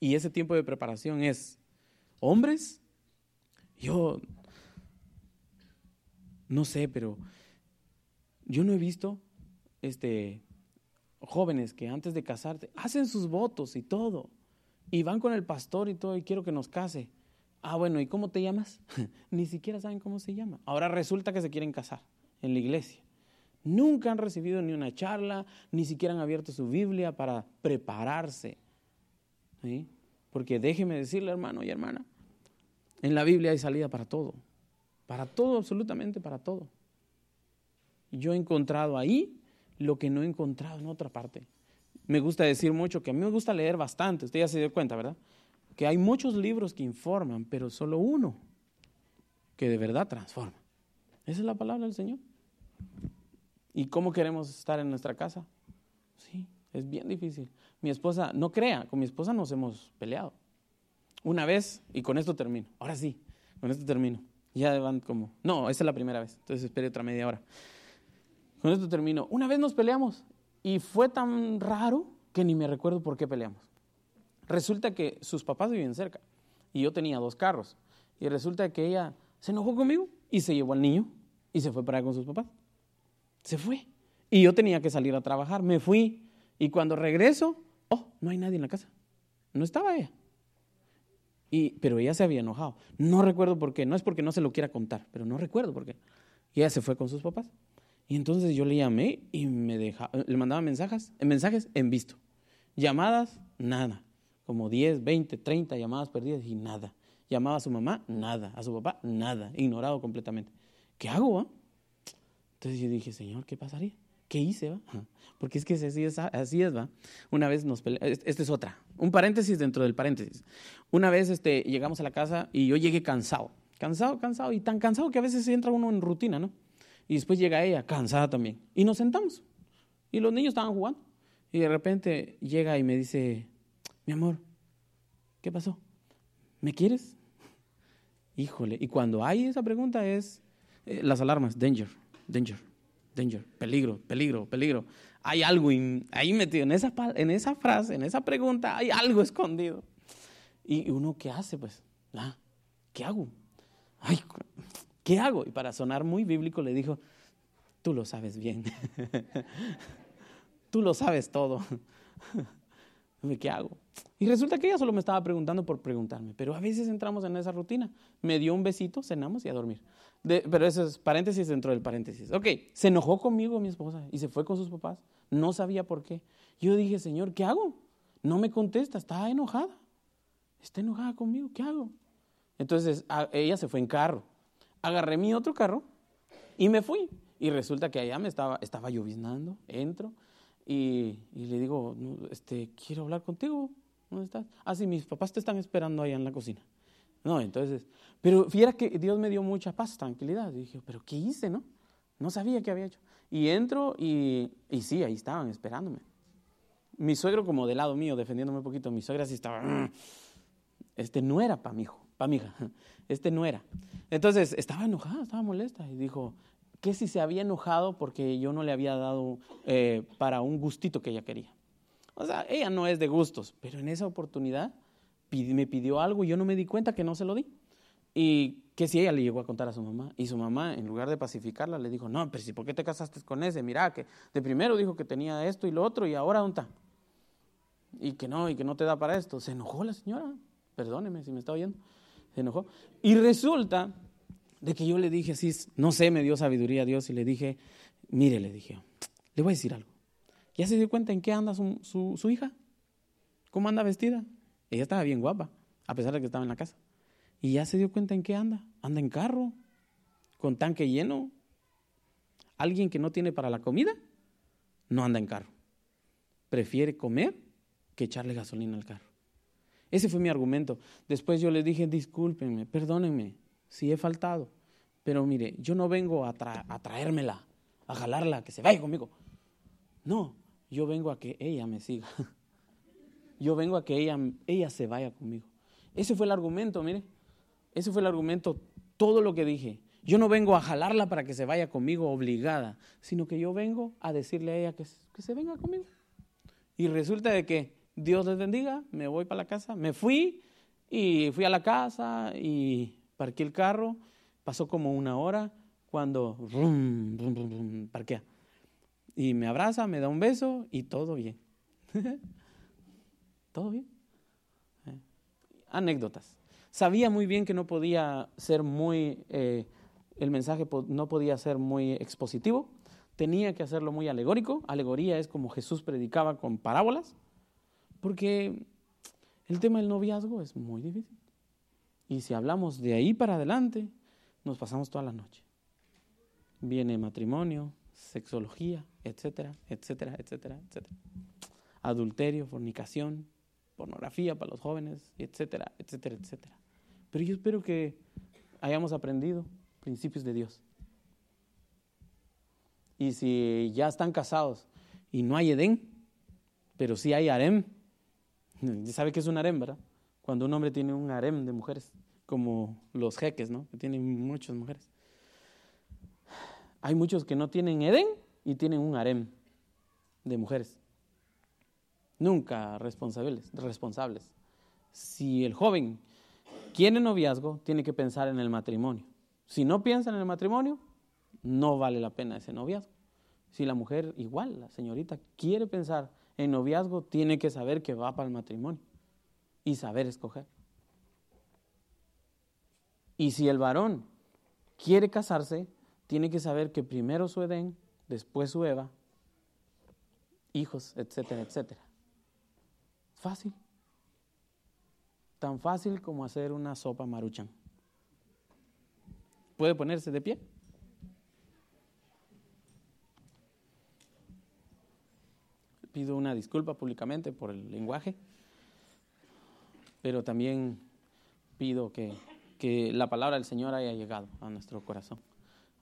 y ese tiempo de preparación es hombres, yo no sé, pero yo no he visto este, jóvenes que antes de casarse hacen sus votos y todo, y van con el pastor y todo, y quiero que nos case. Ah, bueno, ¿y cómo te llamas? Ni siquiera saben cómo se llama. Ahora resulta que se quieren casar en la iglesia. Nunca han recibido ni una charla, ni siquiera han abierto su Biblia para prepararse. Porque déjeme decirle, hermano y hermana, en la Biblia hay salida para todo. Para todo, absolutamente para todo. Yo he encontrado ahí lo que no he encontrado en otra parte. Me gusta decir mucho que a mí me gusta leer bastante, usted ya se dio cuenta, ¿verdad? Que hay muchos libros que informan, pero solo uno que de verdad transforma. Esa es la palabra del Señor. ¿Y cómo queremos estar en nuestra casa? Sí, es bien difícil. Mi esposa, no crea, con mi esposa nos hemos peleado. Una vez, y con esto termino. Ahora sí, con esto termino. Ya van como, no, esa es la primera vez, entonces espere otra media hora. Con esto termino. Una vez nos peleamos y fue tan raro que ni me recuerdo por qué peleamos. Resulta que sus papás viven cerca y yo tenía dos carros. Y resulta que ella se enojó conmigo y se llevó al niño y se fue para con sus papás. Se fue. Y yo tenía que salir a trabajar. Me fui. Y cuando regreso, oh, no hay nadie en la casa. No estaba ella. Y, pero ella se había enojado. No recuerdo por qué. No es porque no se lo quiera contar, pero no recuerdo por qué. Y ella se fue con sus papás. Y entonces yo le llamé y me dejaba, le mandaba mensajes, mensajes en visto. Llamadas, nada. Como 10, 20, 30 llamadas perdidas y nada. Llamaba a su mamá, nada. A su papá, nada. Ignorado completamente. ¿Qué hago? Entonces yo dije, Señor, ¿qué pasaría? ¿Qué hice? Va? Porque es que así es, así es, va. Una vez nos peleamos, esta es otra, un paréntesis dentro del paréntesis. Una vez este, llegamos a la casa y yo llegué cansado, cansado, cansado, y tan cansado que a veces entra uno en rutina, ¿no? Y después llega ella, cansada también, y nos sentamos. Y los niños estaban jugando. Y de repente llega y me dice, mi amor, ¿qué pasó? ¿Me quieres? Híjole, y cuando hay esa pregunta es eh, las alarmas, danger danger, danger, peligro, peligro, peligro. Hay algo ahí metido en esa, en esa frase, en esa pregunta, hay algo escondido. Y uno, ¿qué hace? Pues, ah, ¿qué hago? Ay, ¿qué hago? Y para sonar muy bíblico le dijo, tú lo sabes bien. tú lo sabes todo. ¿Qué hago? Y resulta que ella solo me estaba preguntando por preguntarme, pero a veces entramos en esa rutina. Me dio un besito, cenamos y a dormir pero eso es paréntesis dentro del paréntesis. Ok, se enojó conmigo mi esposa y se fue con sus papás. No sabía por qué. Yo dije, Señor, ¿qué hago? No me contesta, está enojada. Está enojada conmigo, ¿qué hago? Entonces ella se fue en carro. Agarré mi otro carro y me fui. Y resulta que allá me estaba, estaba lloviznando, entro y, le digo, este, quiero hablar contigo. ¿Dónde estás? Ah, sí, mis papás te están esperando allá en la cocina. No, entonces, pero fíjate que Dios me dio mucha paz, tranquilidad. Y dije, pero ¿qué hice, no? No sabía qué había hecho. Y entro y, y sí, ahí estaban esperándome. Mi suegro como de lado mío, defendiéndome un poquito, mi suegra sí estaba, mm, este no era para mi hijo, para mi hija, este no era. Entonces, estaba enojada, estaba molesta y dijo, ¿qué si se había enojado porque yo no le había dado eh, para un gustito que ella quería? O sea, ella no es de gustos, pero en esa oportunidad me pidió algo y yo no me di cuenta que no se lo di. Y que si ella le llegó a contar a su mamá, y su mamá, en lugar de pacificarla, le dijo, no, pero si, ¿por qué te casaste con ese? Mira, que de primero dijo que tenía esto y lo otro, y ahora ¿dónde está? Y que no, y que no te da para esto. Se enojó la señora, perdóneme si me está oyendo, se enojó. Y resulta de que yo le dije así, no sé, me dio sabiduría a Dios, y le dije, mire, le dije, le voy a decir algo. ¿Ya se dio cuenta en qué anda su, su, su hija? ¿Cómo anda vestida? Ella estaba bien guapa, a pesar de que estaba en la casa. Y ya se dio cuenta en qué anda. Anda en carro, con tanque lleno. Alguien que no tiene para la comida, no anda en carro. Prefiere comer que echarle gasolina al carro. Ese fue mi argumento. Después yo le dije, discúlpenme, perdónenme si he faltado. Pero mire, yo no vengo a, a traérmela, a jalarla, que se vaya conmigo. No, yo vengo a que ella me siga. Yo vengo a que ella, ella se vaya conmigo. Ese fue el argumento, mire. Ese fue el argumento, todo lo que dije. Yo no vengo a jalarla para que se vaya conmigo obligada, sino que yo vengo a decirle a ella que, que se venga conmigo. Y resulta de que Dios les bendiga, me voy para la casa, me fui y fui a la casa y parqué el carro, pasó como una hora cuando parquea. Y me abraza, me da un beso y todo bien. todo bien. Eh, anécdotas. Sabía muy bien que no podía ser muy, eh, el mensaje no podía ser muy expositivo, tenía que hacerlo muy alegórico. Alegoría es como Jesús predicaba con parábolas, porque el tema del noviazgo es muy difícil. Y si hablamos de ahí para adelante, nos pasamos toda la noche. Viene matrimonio, sexología, etcétera, etcétera, etcétera, etcétera. Adulterio, fornicación, pornografía para los jóvenes, etcétera, etcétera, etcétera. Pero yo espero que hayamos aprendido principios de Dios. Y si ya están casados y no hay Edén, pero sí hay harem, ¿sabe qué es un harem, verdad? Cuando un hombre tiene un harem de mujeres, como los jeques, ¿no? Que tienen muchas mujeres. Hay muchos que no tienen Edén y tienen un harem de mujeres. Nunca responsables, responsables. Si el joven quiere noviazgo, tiene que pensar en el matrimonio. Si no piensa en el matrimonio, no vale la pena ese noviazgo. Si la mujer, igual, la señorita, quiere pensar en noviazgo, tiene que saber que va para el matrimonio y saber escoger. Y si el varón quiere casarse, tiene que saber que primero su Edén, después su Eva, hijos, etcétera, etcétera. Fácil. Tan fácil como hacer una sopa maruchan. ¿Puede ponerse de pie? Pido una disculpa públicamente por el lenguaje, pero también pido que, que la palabra del Señor haya llegado a nuestro corazón.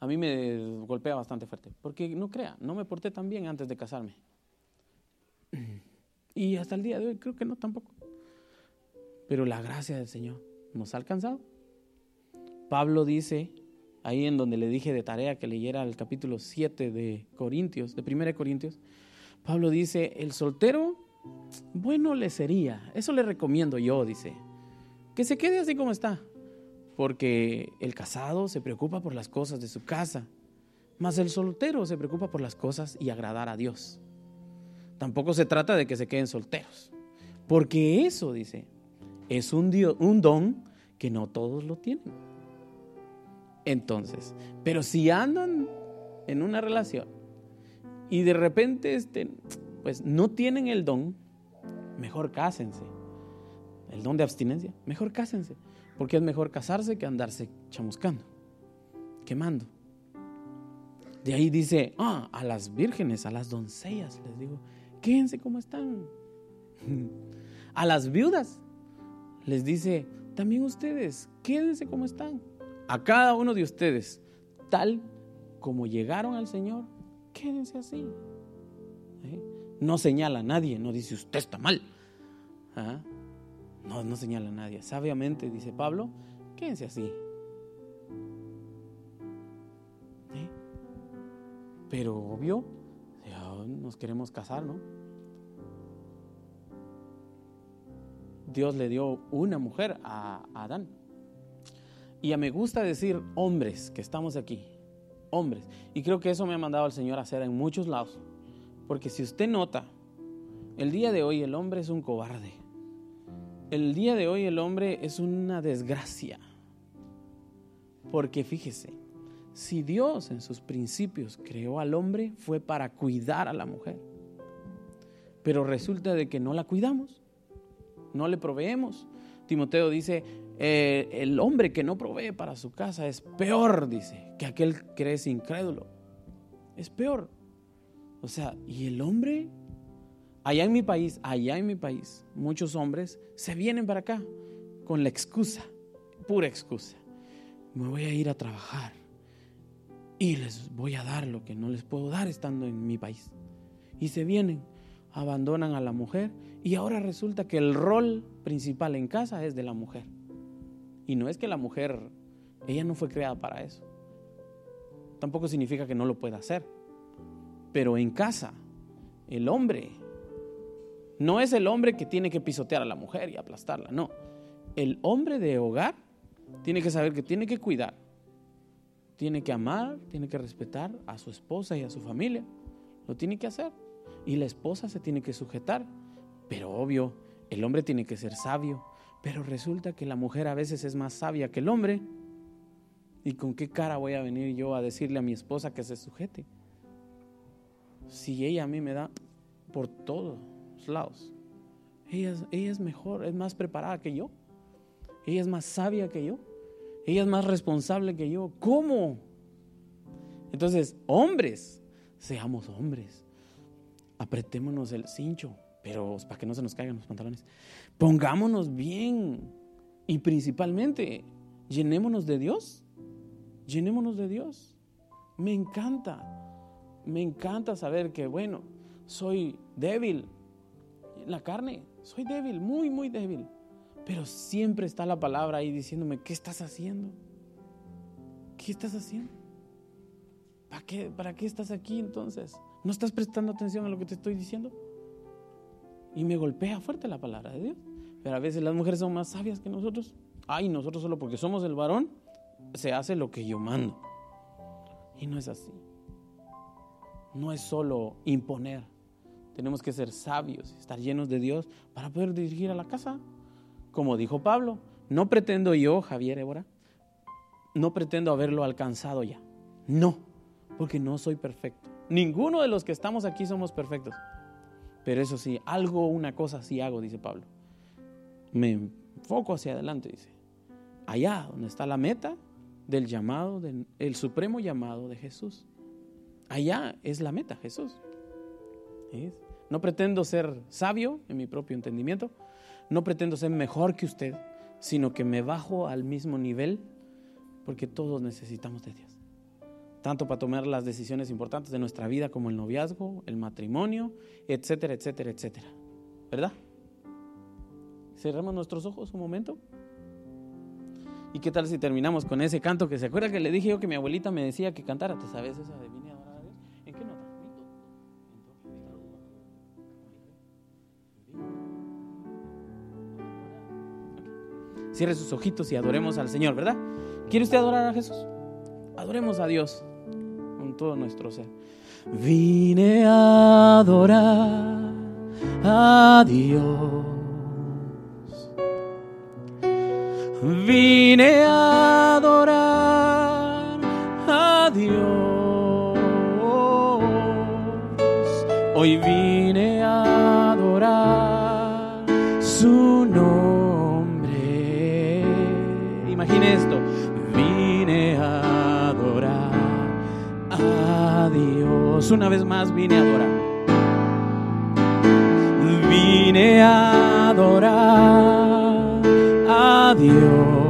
A mí me golpea bastante fuerte, porque no crea, no me porté tan bien antes de casarme. Y hasta el día de hoy creo que no tampoco. Pero la gracia del Señor nos ha alcanzado. Pablo dice, ahí en donde le dije de tarea que leyera el capítulo 7 de Corintios, de 1 Corintios, Pablo dice, el soltero, bueno le sería, eso le recomiendo yo, dice, que se quede así como está, porque el casado se preocupa por las cosas de su casa, mas el soltero se preocupa por las cosas y agradar a Dios. Tampoco se trata de que se queden solteros. Porque eso, dice, es un, un don que no todos lo tienen. Entonces, pero si andan en una relación y de repente este, pues no tienen el don, mejor cásense. El don de abstinencia, mejor cásense. Porque es mejor casarse que andarse chamuscando, quemando. De ahí dice, ah, a las vírgenes, a las doncellas, les digo, quédense como están. A las viudas les dice, también ustedes, quédense como están. A cada uno de ustedes, tal como llegaron al Señor, quédense así. ¿Eh? No señala a nadie, no dice usted está mal. ¿Ah? No, no señala a nadie. Sabiamente, dice Pablo, quédense así. ¿Eh? Pero obvio, nos queremos casar, ¿no? Dios le dio una mujer a, Adán. Y me gusta decir hombres que estamos aquí, hombres. Y creo que eso me ha mandado el Señor a hacer en muchos lados. Porque si usted nota, el día de hoy el hombre es un cobarde. El día de hoy el hombre es una desgracia. Porque fíjese, si Dios en sus principios creó al hombre fue para cuidar a la mujer. Pero resulta de que no la cuidamos, no le proveemos. Timoteo dice, eh, el hombre que no provee para su casa es peor, dice, que aquel que es incrédulo. Es peor. O sea, ¿y el hombre? Allá en mi país, allá en mi país, muchos hombres se vienen para acá con la excusa, pura excusa. Me voy a ir a trabajar y les voy a dar lo que no les puedo dar estando en mi país. Y se vienen, abandonan a la mujer y ahora resulta que el rol principal en casa es de la mujer. Y no es que la mujer, ella no fue creada para eso. Tampoco significa que no lo pueda hacer. Pero en casa, el hombre no es el hombre que tiene que pisotear a la mujer y aplastarla, no. El hombre de hogar tiene que saber que tiene que cuidar, tiene que amar, tiene que respetar a su esposa y a su familia. Lo tiene que hacer. Y la esposa se tiene que sujetar. Pero obvio, el hombre tiene que ser sabio, pero resulta que la mujer a veces es más sabia que el hombre. ¿Y con qué cara voy a venir yo a decirle a mi esposa que se sujete? Si ella a mí me da por todos lados. Ella, ella es mejor, es más preparada que yo. Ella es más sabia que yo. Ella es más responsable que yo. ¿Cómo? Entonces, hombres, seamos hombres. Apretémonos el cincho pero para que no se nos caigan los pantalones. Pongámonos bien y principalmente llenémonos de Dios. Llenémonos de Dios. Me encanta, me encanta saber que, bueno, soy débil la carne, soy débil, muy, muy débil. Pero siempre está la palabra ahí diciéndome, ¿qué estás haciendo? ¿Qué estás haciendo? ¿Para qué, ¿Para qué estás aquí entonces? ¿No estás prestando atención a lo que te estoy diciendo? Y me golpea fuerte la palabra de Dios. Pero a veces las mujeres son más sabias que nosotros. Ay, nosotros solo porque somos el varón, se hace lo que yo mando. Y no es así. No es solo imponer. Tenemos que ser sabios, estar llenos de Dios para poder dirigir a la casa. Como dijo Pablo, no pretendo yo, Javier Évora, no pretendo haberlo alcanzado ya. No, porque no soy perfecto. Ninguno de los que estamos aquí somos perfectos. Pero eso sí, algo, una cosa sí hago, dice Pablo. Me enfoco hacia adelante, dice. Allá donde está la meta del llamado, del el supremo llamado de Jesús. Allá es la meta, Jesús. No pretendo ser sabio en mi propio entendimiento, no pretendo ser mejor que usted, sino que me bajo al mismo nivel porque todos necesitamos de Dios tanto para tomar las decisiones importantes de nuestra vida como el noviazgo, el matrimonio, etcétera, etcétera, etcétera. ¿Verdad? Cerramos nuestros ojos un momento. ¿Y qué tal si terminamos con ese canto que se acuerda que le dije yo que mi abuelita me decía que cantara? ¿Te sabes esa de vine a adorar a Dios? ¿En qué nota? Cierre sus ojitos y adoremos al Señor, ¿verdad? ¿Quiere usted adorar a Jesús? Adoremos a Dios todo nuestro ser. Vine a adorar a Dios. Vine a adorar a Dios. Hoy vine a adorar su una vez más vine a adorar. Vine a adorar a Dios.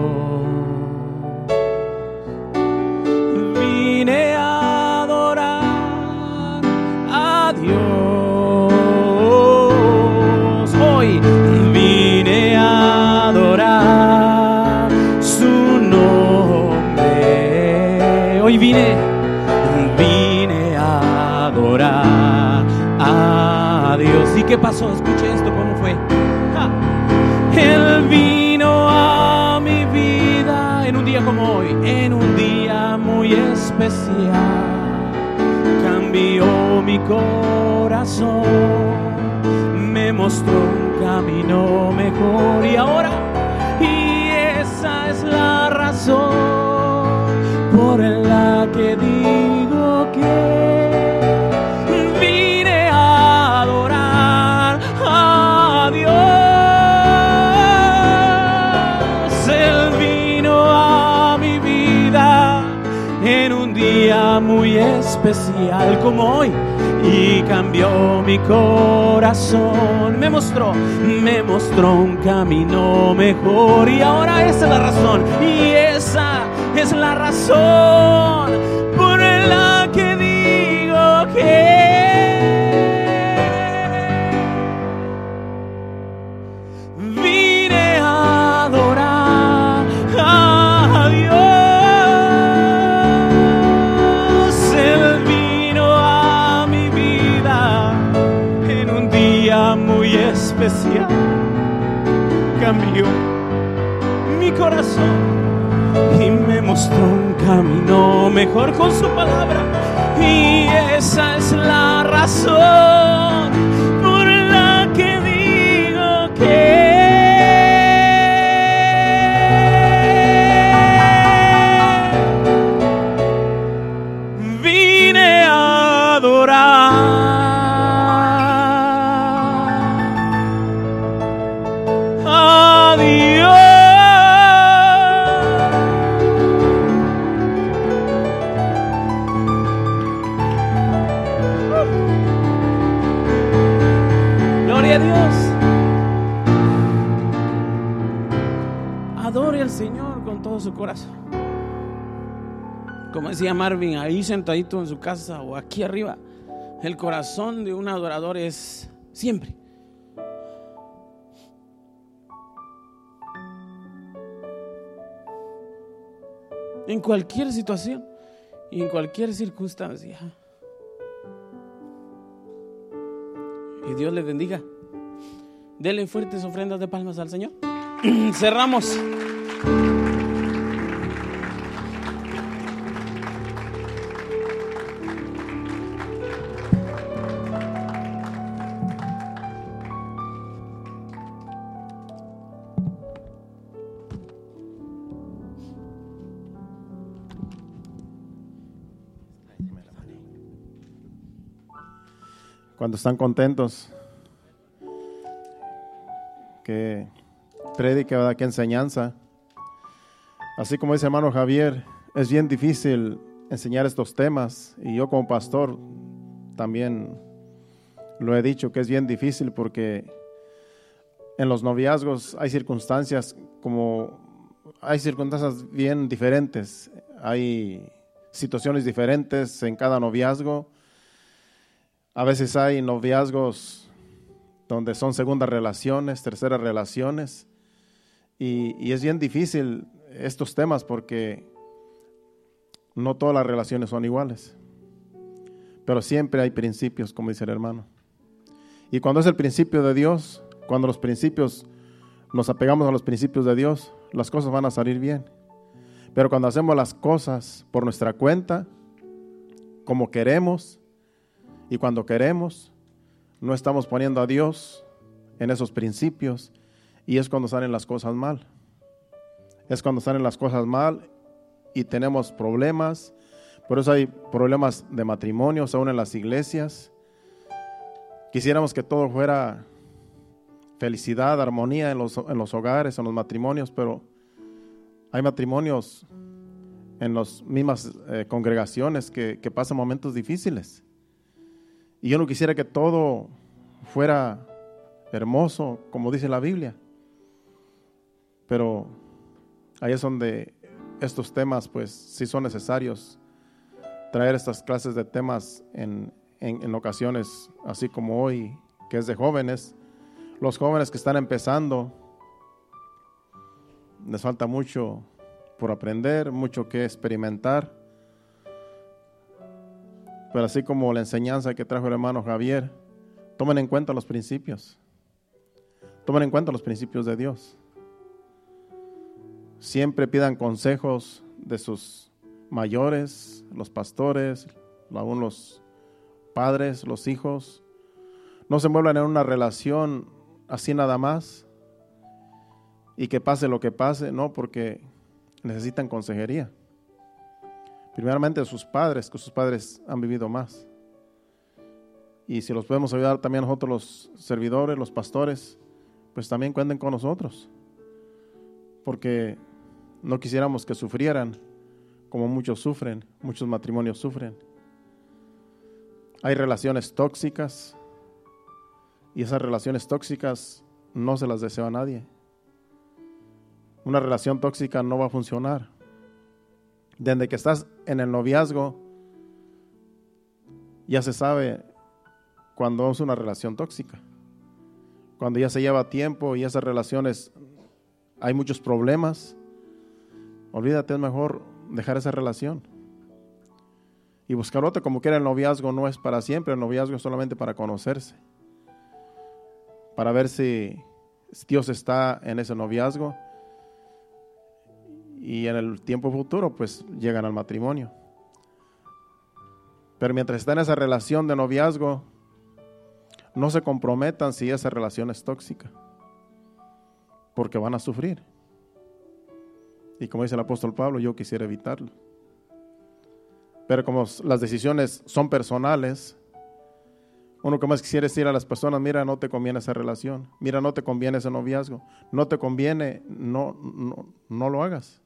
Pasó? Escuche esto, ¿cómo fue? Él vino a mi vida en un día como hoy, en un día muy especial, cambió mi corazón, me mostró un camino mejor y ahora, especial como hoy. Y cambió mi corazón. Me mostró, me mostró un camino mejor. Y ahora esa es la razón. Y esa es la razón por la que digo que mejor con su palabra. Y esa es la razón decía Marvin, ahí sentadito en su casa o aquí arriba, el corazón de un adorador es siempre. En cualquier situación y en cualquier circunstancia. Y Dios le bendiga. Dele fuertes ofrendas de palmas al Señor. Cerramos. Cuando están contentos, que predica, ¿verdad? que enseñanza. Así como dice hermano Javier, es bien difícil enseñar estos temas y yo como pastor también lo he dicho que es bien difícil porque en los noviazgos hay circunstancias como hay circunstancias bien diferentes, hay situaciones diferentes en cada noviazgo. A veces hay noviazgos donde son segundas relaciones, terceras relaciones, y, y, es bien difícil estos temas porque no todas las relaciones son iguales, pero siempre hay principios, como dice el hermano. Y cuando es el principio de Dios, cuando los principios nos apegamos a los principios de Dios, las cosas van a salir bien. Pero cuando hacemos las cosas por nuestra cuenta, como queremos, y cuando queremos, no estamos poniendo a Dios en esos principios y es cuando salen las cosas mal. Es cuando salen las cosas mal y tenemos problemas. Por eso hay problemas de matrimonios aún en las iglesias. Quisiéramos que todo fuera felicidad, armonía en los, en los hogares, en los matrimonios, pero hay matrimonios en las mismas eh, congregaciones que, que pasan momentos difíciles. Y yo no quisiera que todo fuera hermoso, como dice la Biblia. Pero ahí es donde estos temas, pues sí son necesarios. Traer estas clases de temas en, en, en ocasiones, así como hoy, que es de jóvenes. Los jóvenes que están empezando, les falta mucho por aprender, mucho que experimentar. Pero así como la enseñanza que trajo el hermano Javier, tomen en cuenta los principios. Tomen en cuenta los principios de Dios. siempre pidan consejos de sus mayores, los pastores, aún los padres, los hijos. No se muevan en una relación así nada más y que pase lo que pase, no, porque necesitan consejería. Primeramente de sus padres, que sus padres han vivido más. Y si los podemos ayudar también nosotros los servidores, los pastores, pues también cuenten con nosotros. Porque no quisiéramos que sufrieran como muchos sufren, muchos matrimonios sufren. Hay relaciones tóxicas y esas relaciones tóxicas no se las deseo a nadie. Una relación tóxica no va a funcionar. Desde que estás en el noviazgo, ya se sabe cuando es una relación tóxica. Cuando ya se lleva tiempo y esas relaciones hay muchos problemas, olvídate, es mejor dejar esa relación. Y buscar otra, como quiera el noviazgo no es para siempre, el noviazgo es solamente para conocerse. Para ver si Dios está en ese noviazgo y en el tiempo futuro pues llegan al matrimonio. Pero mientras está en esa relación de noviazgo, no se comprometan si esa relación es tóxica, porque van a sufrir. Y como dice el apóstol Pablo, yo quisiera evitarlo. Pero como las decisiones son personales, uno que más quisiera decir a las personas, mira, no te conviene esa relación, mira, no te conviene ese noviazgo, no te conviene, no, no, no lo hagas.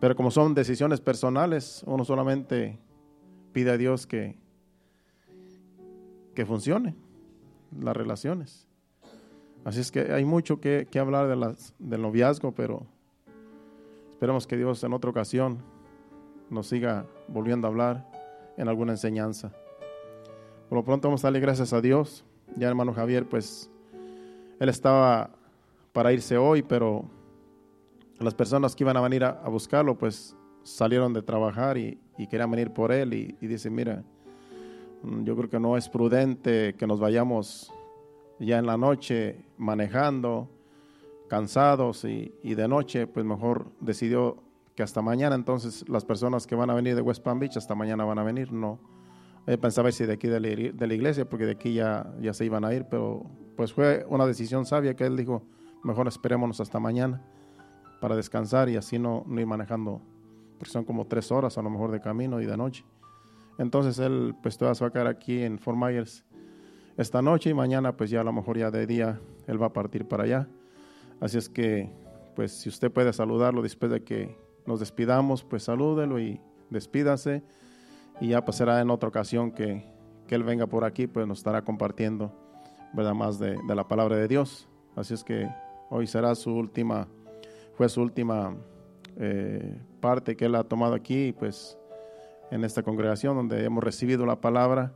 Pero como son decisiones personales, uno solamente pide a Dios que, que funcione las relaciones. Así es que hay mucho que, hablar de las, del noviazgo, pero esperemos que Dios en otra ocasión nos siga volviendo a hablar en alguna enseñanza. Por lo pronto vamos a darle gracias a Dios. Ya hermano Javier, pues él estaba para irse hoy, pero las personas que iban a venir a, buscarlo, pues salieron de trabajar y, querían venir por él y, y dice, mira, mm, yo creo que no es prudente que nos vayamos ya en la noche manejando, cansados y, de noche, pues mejor decidió que hasta mañana, entonces las personas que van a venir de West Palm Beach hasta mañana van a venir, no. Él pensaba si de aquí de la, iglesia, porque de aquí ya, ya se iban a ir, pero pues fue una decisión sabia que él dijo, mejor esperémonos hasta mañana para descansar y así no, no ir manejando, porque son como tres horas a lo mejor de camino y de noche. Entonces él pues todavía se va a quedar aquí en Fort Myers esta noche y mañana pues ya a lo mejor ya de día él va a partir para allá. Así es que pues si usted puede saludarlo después de que nos despidamos, pues salúdelo y despídase y ya pasará pues, en otra ocasión que, que él venga por aquí pues nos estará compartiendo ¿verdad? más de, de, la palabra de Dios. Así es que hoy será su última, fue su última eh, parte que él ha tomado aquí pues en esta congregación donde hemos recibido la palabra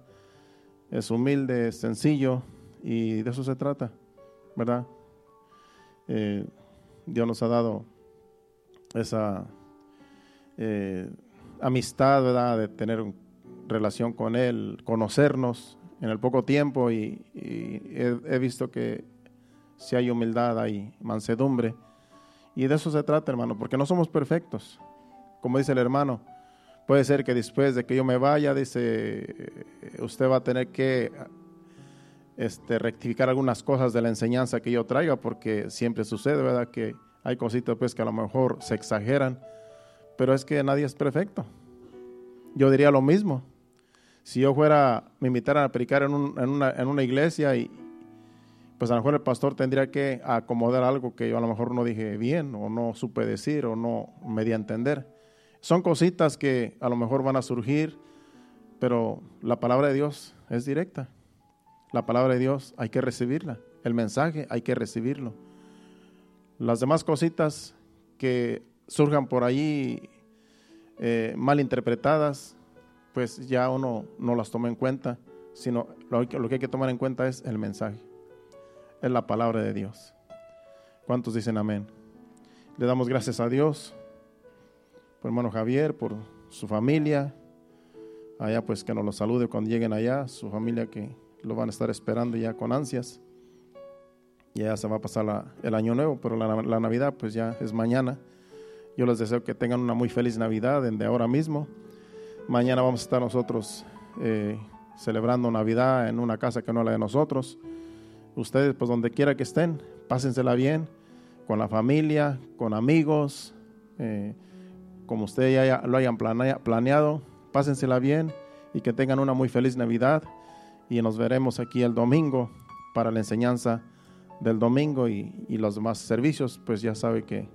es humilde, es sencillo y de eso se trata, ¿verdad? Eh, Dios nos ha dado esa eh, amistad, ¿verdad? De tener relación con Él, conocernos en el poco tiempo y, he, visto que si hay humildad, hay mansedumbre. Y de eso se trata, hermano, porque no somos perfectos. Como dice el hermano, Puede ser que después de que yo me vaya, dice, usted va a tener que este, rectificar algunas cosas de la enseñanza que yo traiga, porque siempre sucede, ¿verdad? Que hay cositas pues que a lo mejor se exageran, pero es que nadie es perfecto. Yo diría lo mismo. Si yo fuera, me invitaran a predicar en, una, en una iglesia y pues a lo mejor el pastor tendría que acomodar algo que yo a lo mejor no dije bien o no supe decir o no me di a entender. Son cositas que a lo mejor van a surgir, pero la palabra de Dios es directa. La palabra de Dios hay que recibirla. El mensaje hay que recibirlo. Las demás cositas que surjan por ahí eh, mal interpretadas, pues ya uno no las toma en cuenta, sino lo que, lo que hay que tomar en cuenta es el mensaje, es la palabra de Dios. ¿Cuántos dicen amén? Le damos gracias a Dios por hermano Javier, por su familia, allá pues que nos lo salude cuando lleguen allá, su familia que lo van a estar esperando ya con ansias. Ya se va a pasar el año nuevo, pero la, Navidad pues ya es mañana. Yo les deseo que tengan una muy feliz Navidad de ahora mismo. Mañana vamos a estar nosotros eh, celebrando Navidad en una casa que no es la de nosotros. Ustedes, pues donde quiera que estén, pásensela bien, con la familia, con amigos, eh, como ustedes ya lo hayan planeado, pásensela bien y que tengan una muy feliz Navidad. Y nos veremos aquí el domingo para la enseñanza del domingo y, los demás servicios. Pues ya sabe que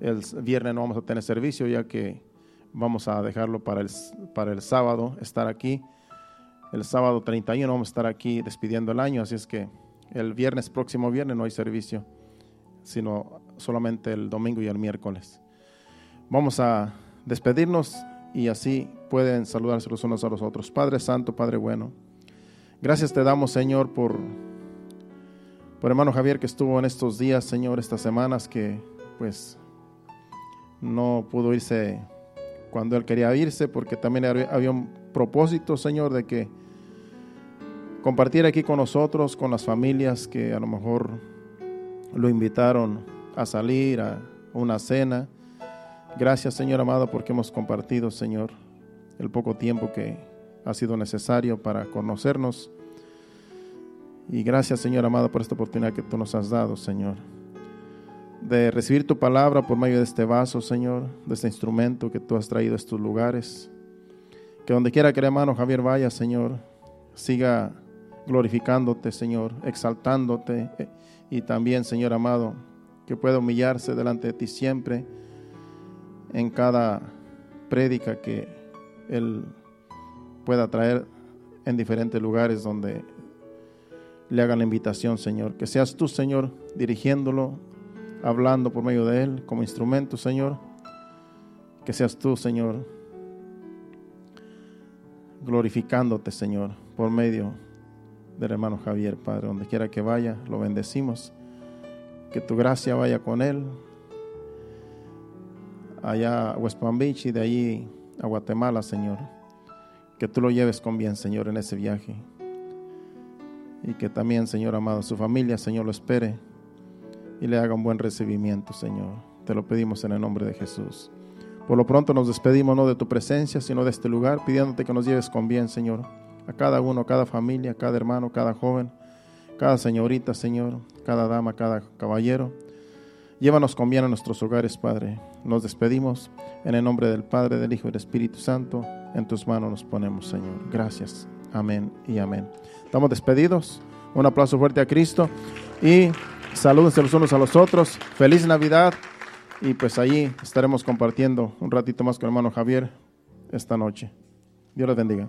el viernes no vamos a tener servicio ya que vamos a dejarlo para el, para el sábado, estar aquí. El sábado 31 vamos a estar aquí despidiendo el año, así es que el viernes, próximo viernes, no hay servicio, sino solamente el domingo y el miércoles. Vamos a despedirnos y así pueden saludarse los unos a los otros. Padre Santo, Padre bueno, gracias te damos, Señor, por, por hermano Javier que estuvo en estos días, Señor, estas semanas que pues no pudo irse cuando él quería irse, porque también había un propósito, Señor, de que compartir aquí con nosotros, con las familias que a lo mejor lo invitaron a salir a una cena. Gracias, Señor amado, porque hemos compartido, Señor, el poco tiempo que ha sido necesario para conocernos. Y gracias, Señor amado, por esta oportunidad que tú nos has dado, Señor de recibir tu palabra por medio de este vaso, Señor, de este instrumento que tú has traído a estos lugares. Que donde quiera que el hermano Javier vaya, Señor, siga glorificándote, Señor, exaltándote eh, y también, Señor amado, que pueda humillarse delante de ti siempre en cada prédica que Él pueda traer en diferentes lugares donde le hagan la invitación, Señor. Que seas tú, Señor, dirigiéndolo, hablando por medio de Él como instrumento, Señor. Que seas tú, Señor, glorificándote, Señor, por medio del hermano Javier, Padre. Donde quiera que vaya, lo bendecimos. Que tu gracia vaya con Él. Allá a West Palm Beach y de allí a Guatemala, Señor. Que tú lo lleves con bien, Señor, en ese viaje. Y que también, Señor amado, su familia, Señor, lo espere y le haga un buen recibimiento, Señor. Te lo pedimos en el nombre de Jesús. Por lo pronto nos despedimos no de tu presencia, sino de este lugar, pidiéndote que nos lleves con bien, Señor, a cada uno, a cada familia, a cada hermano, cada joven, cada señorita, Señor, cada dama, cada caballero. Llévanos con bien a nuestros hogares, Padre. Nos despedimos en el nombre del Padre, del Hijo y del Espíritu Santo. En tus manos nos ponemos, Señor. Gracias. Amén y amén. Estamos despedidos. Un aplauso fuerte a Cristo y Salúdense los unos a los otros. Feliz Navidad. Y pues allí estaremos compartiendo un ratito más con el hermano Javier esta noche. Dios les bendiga.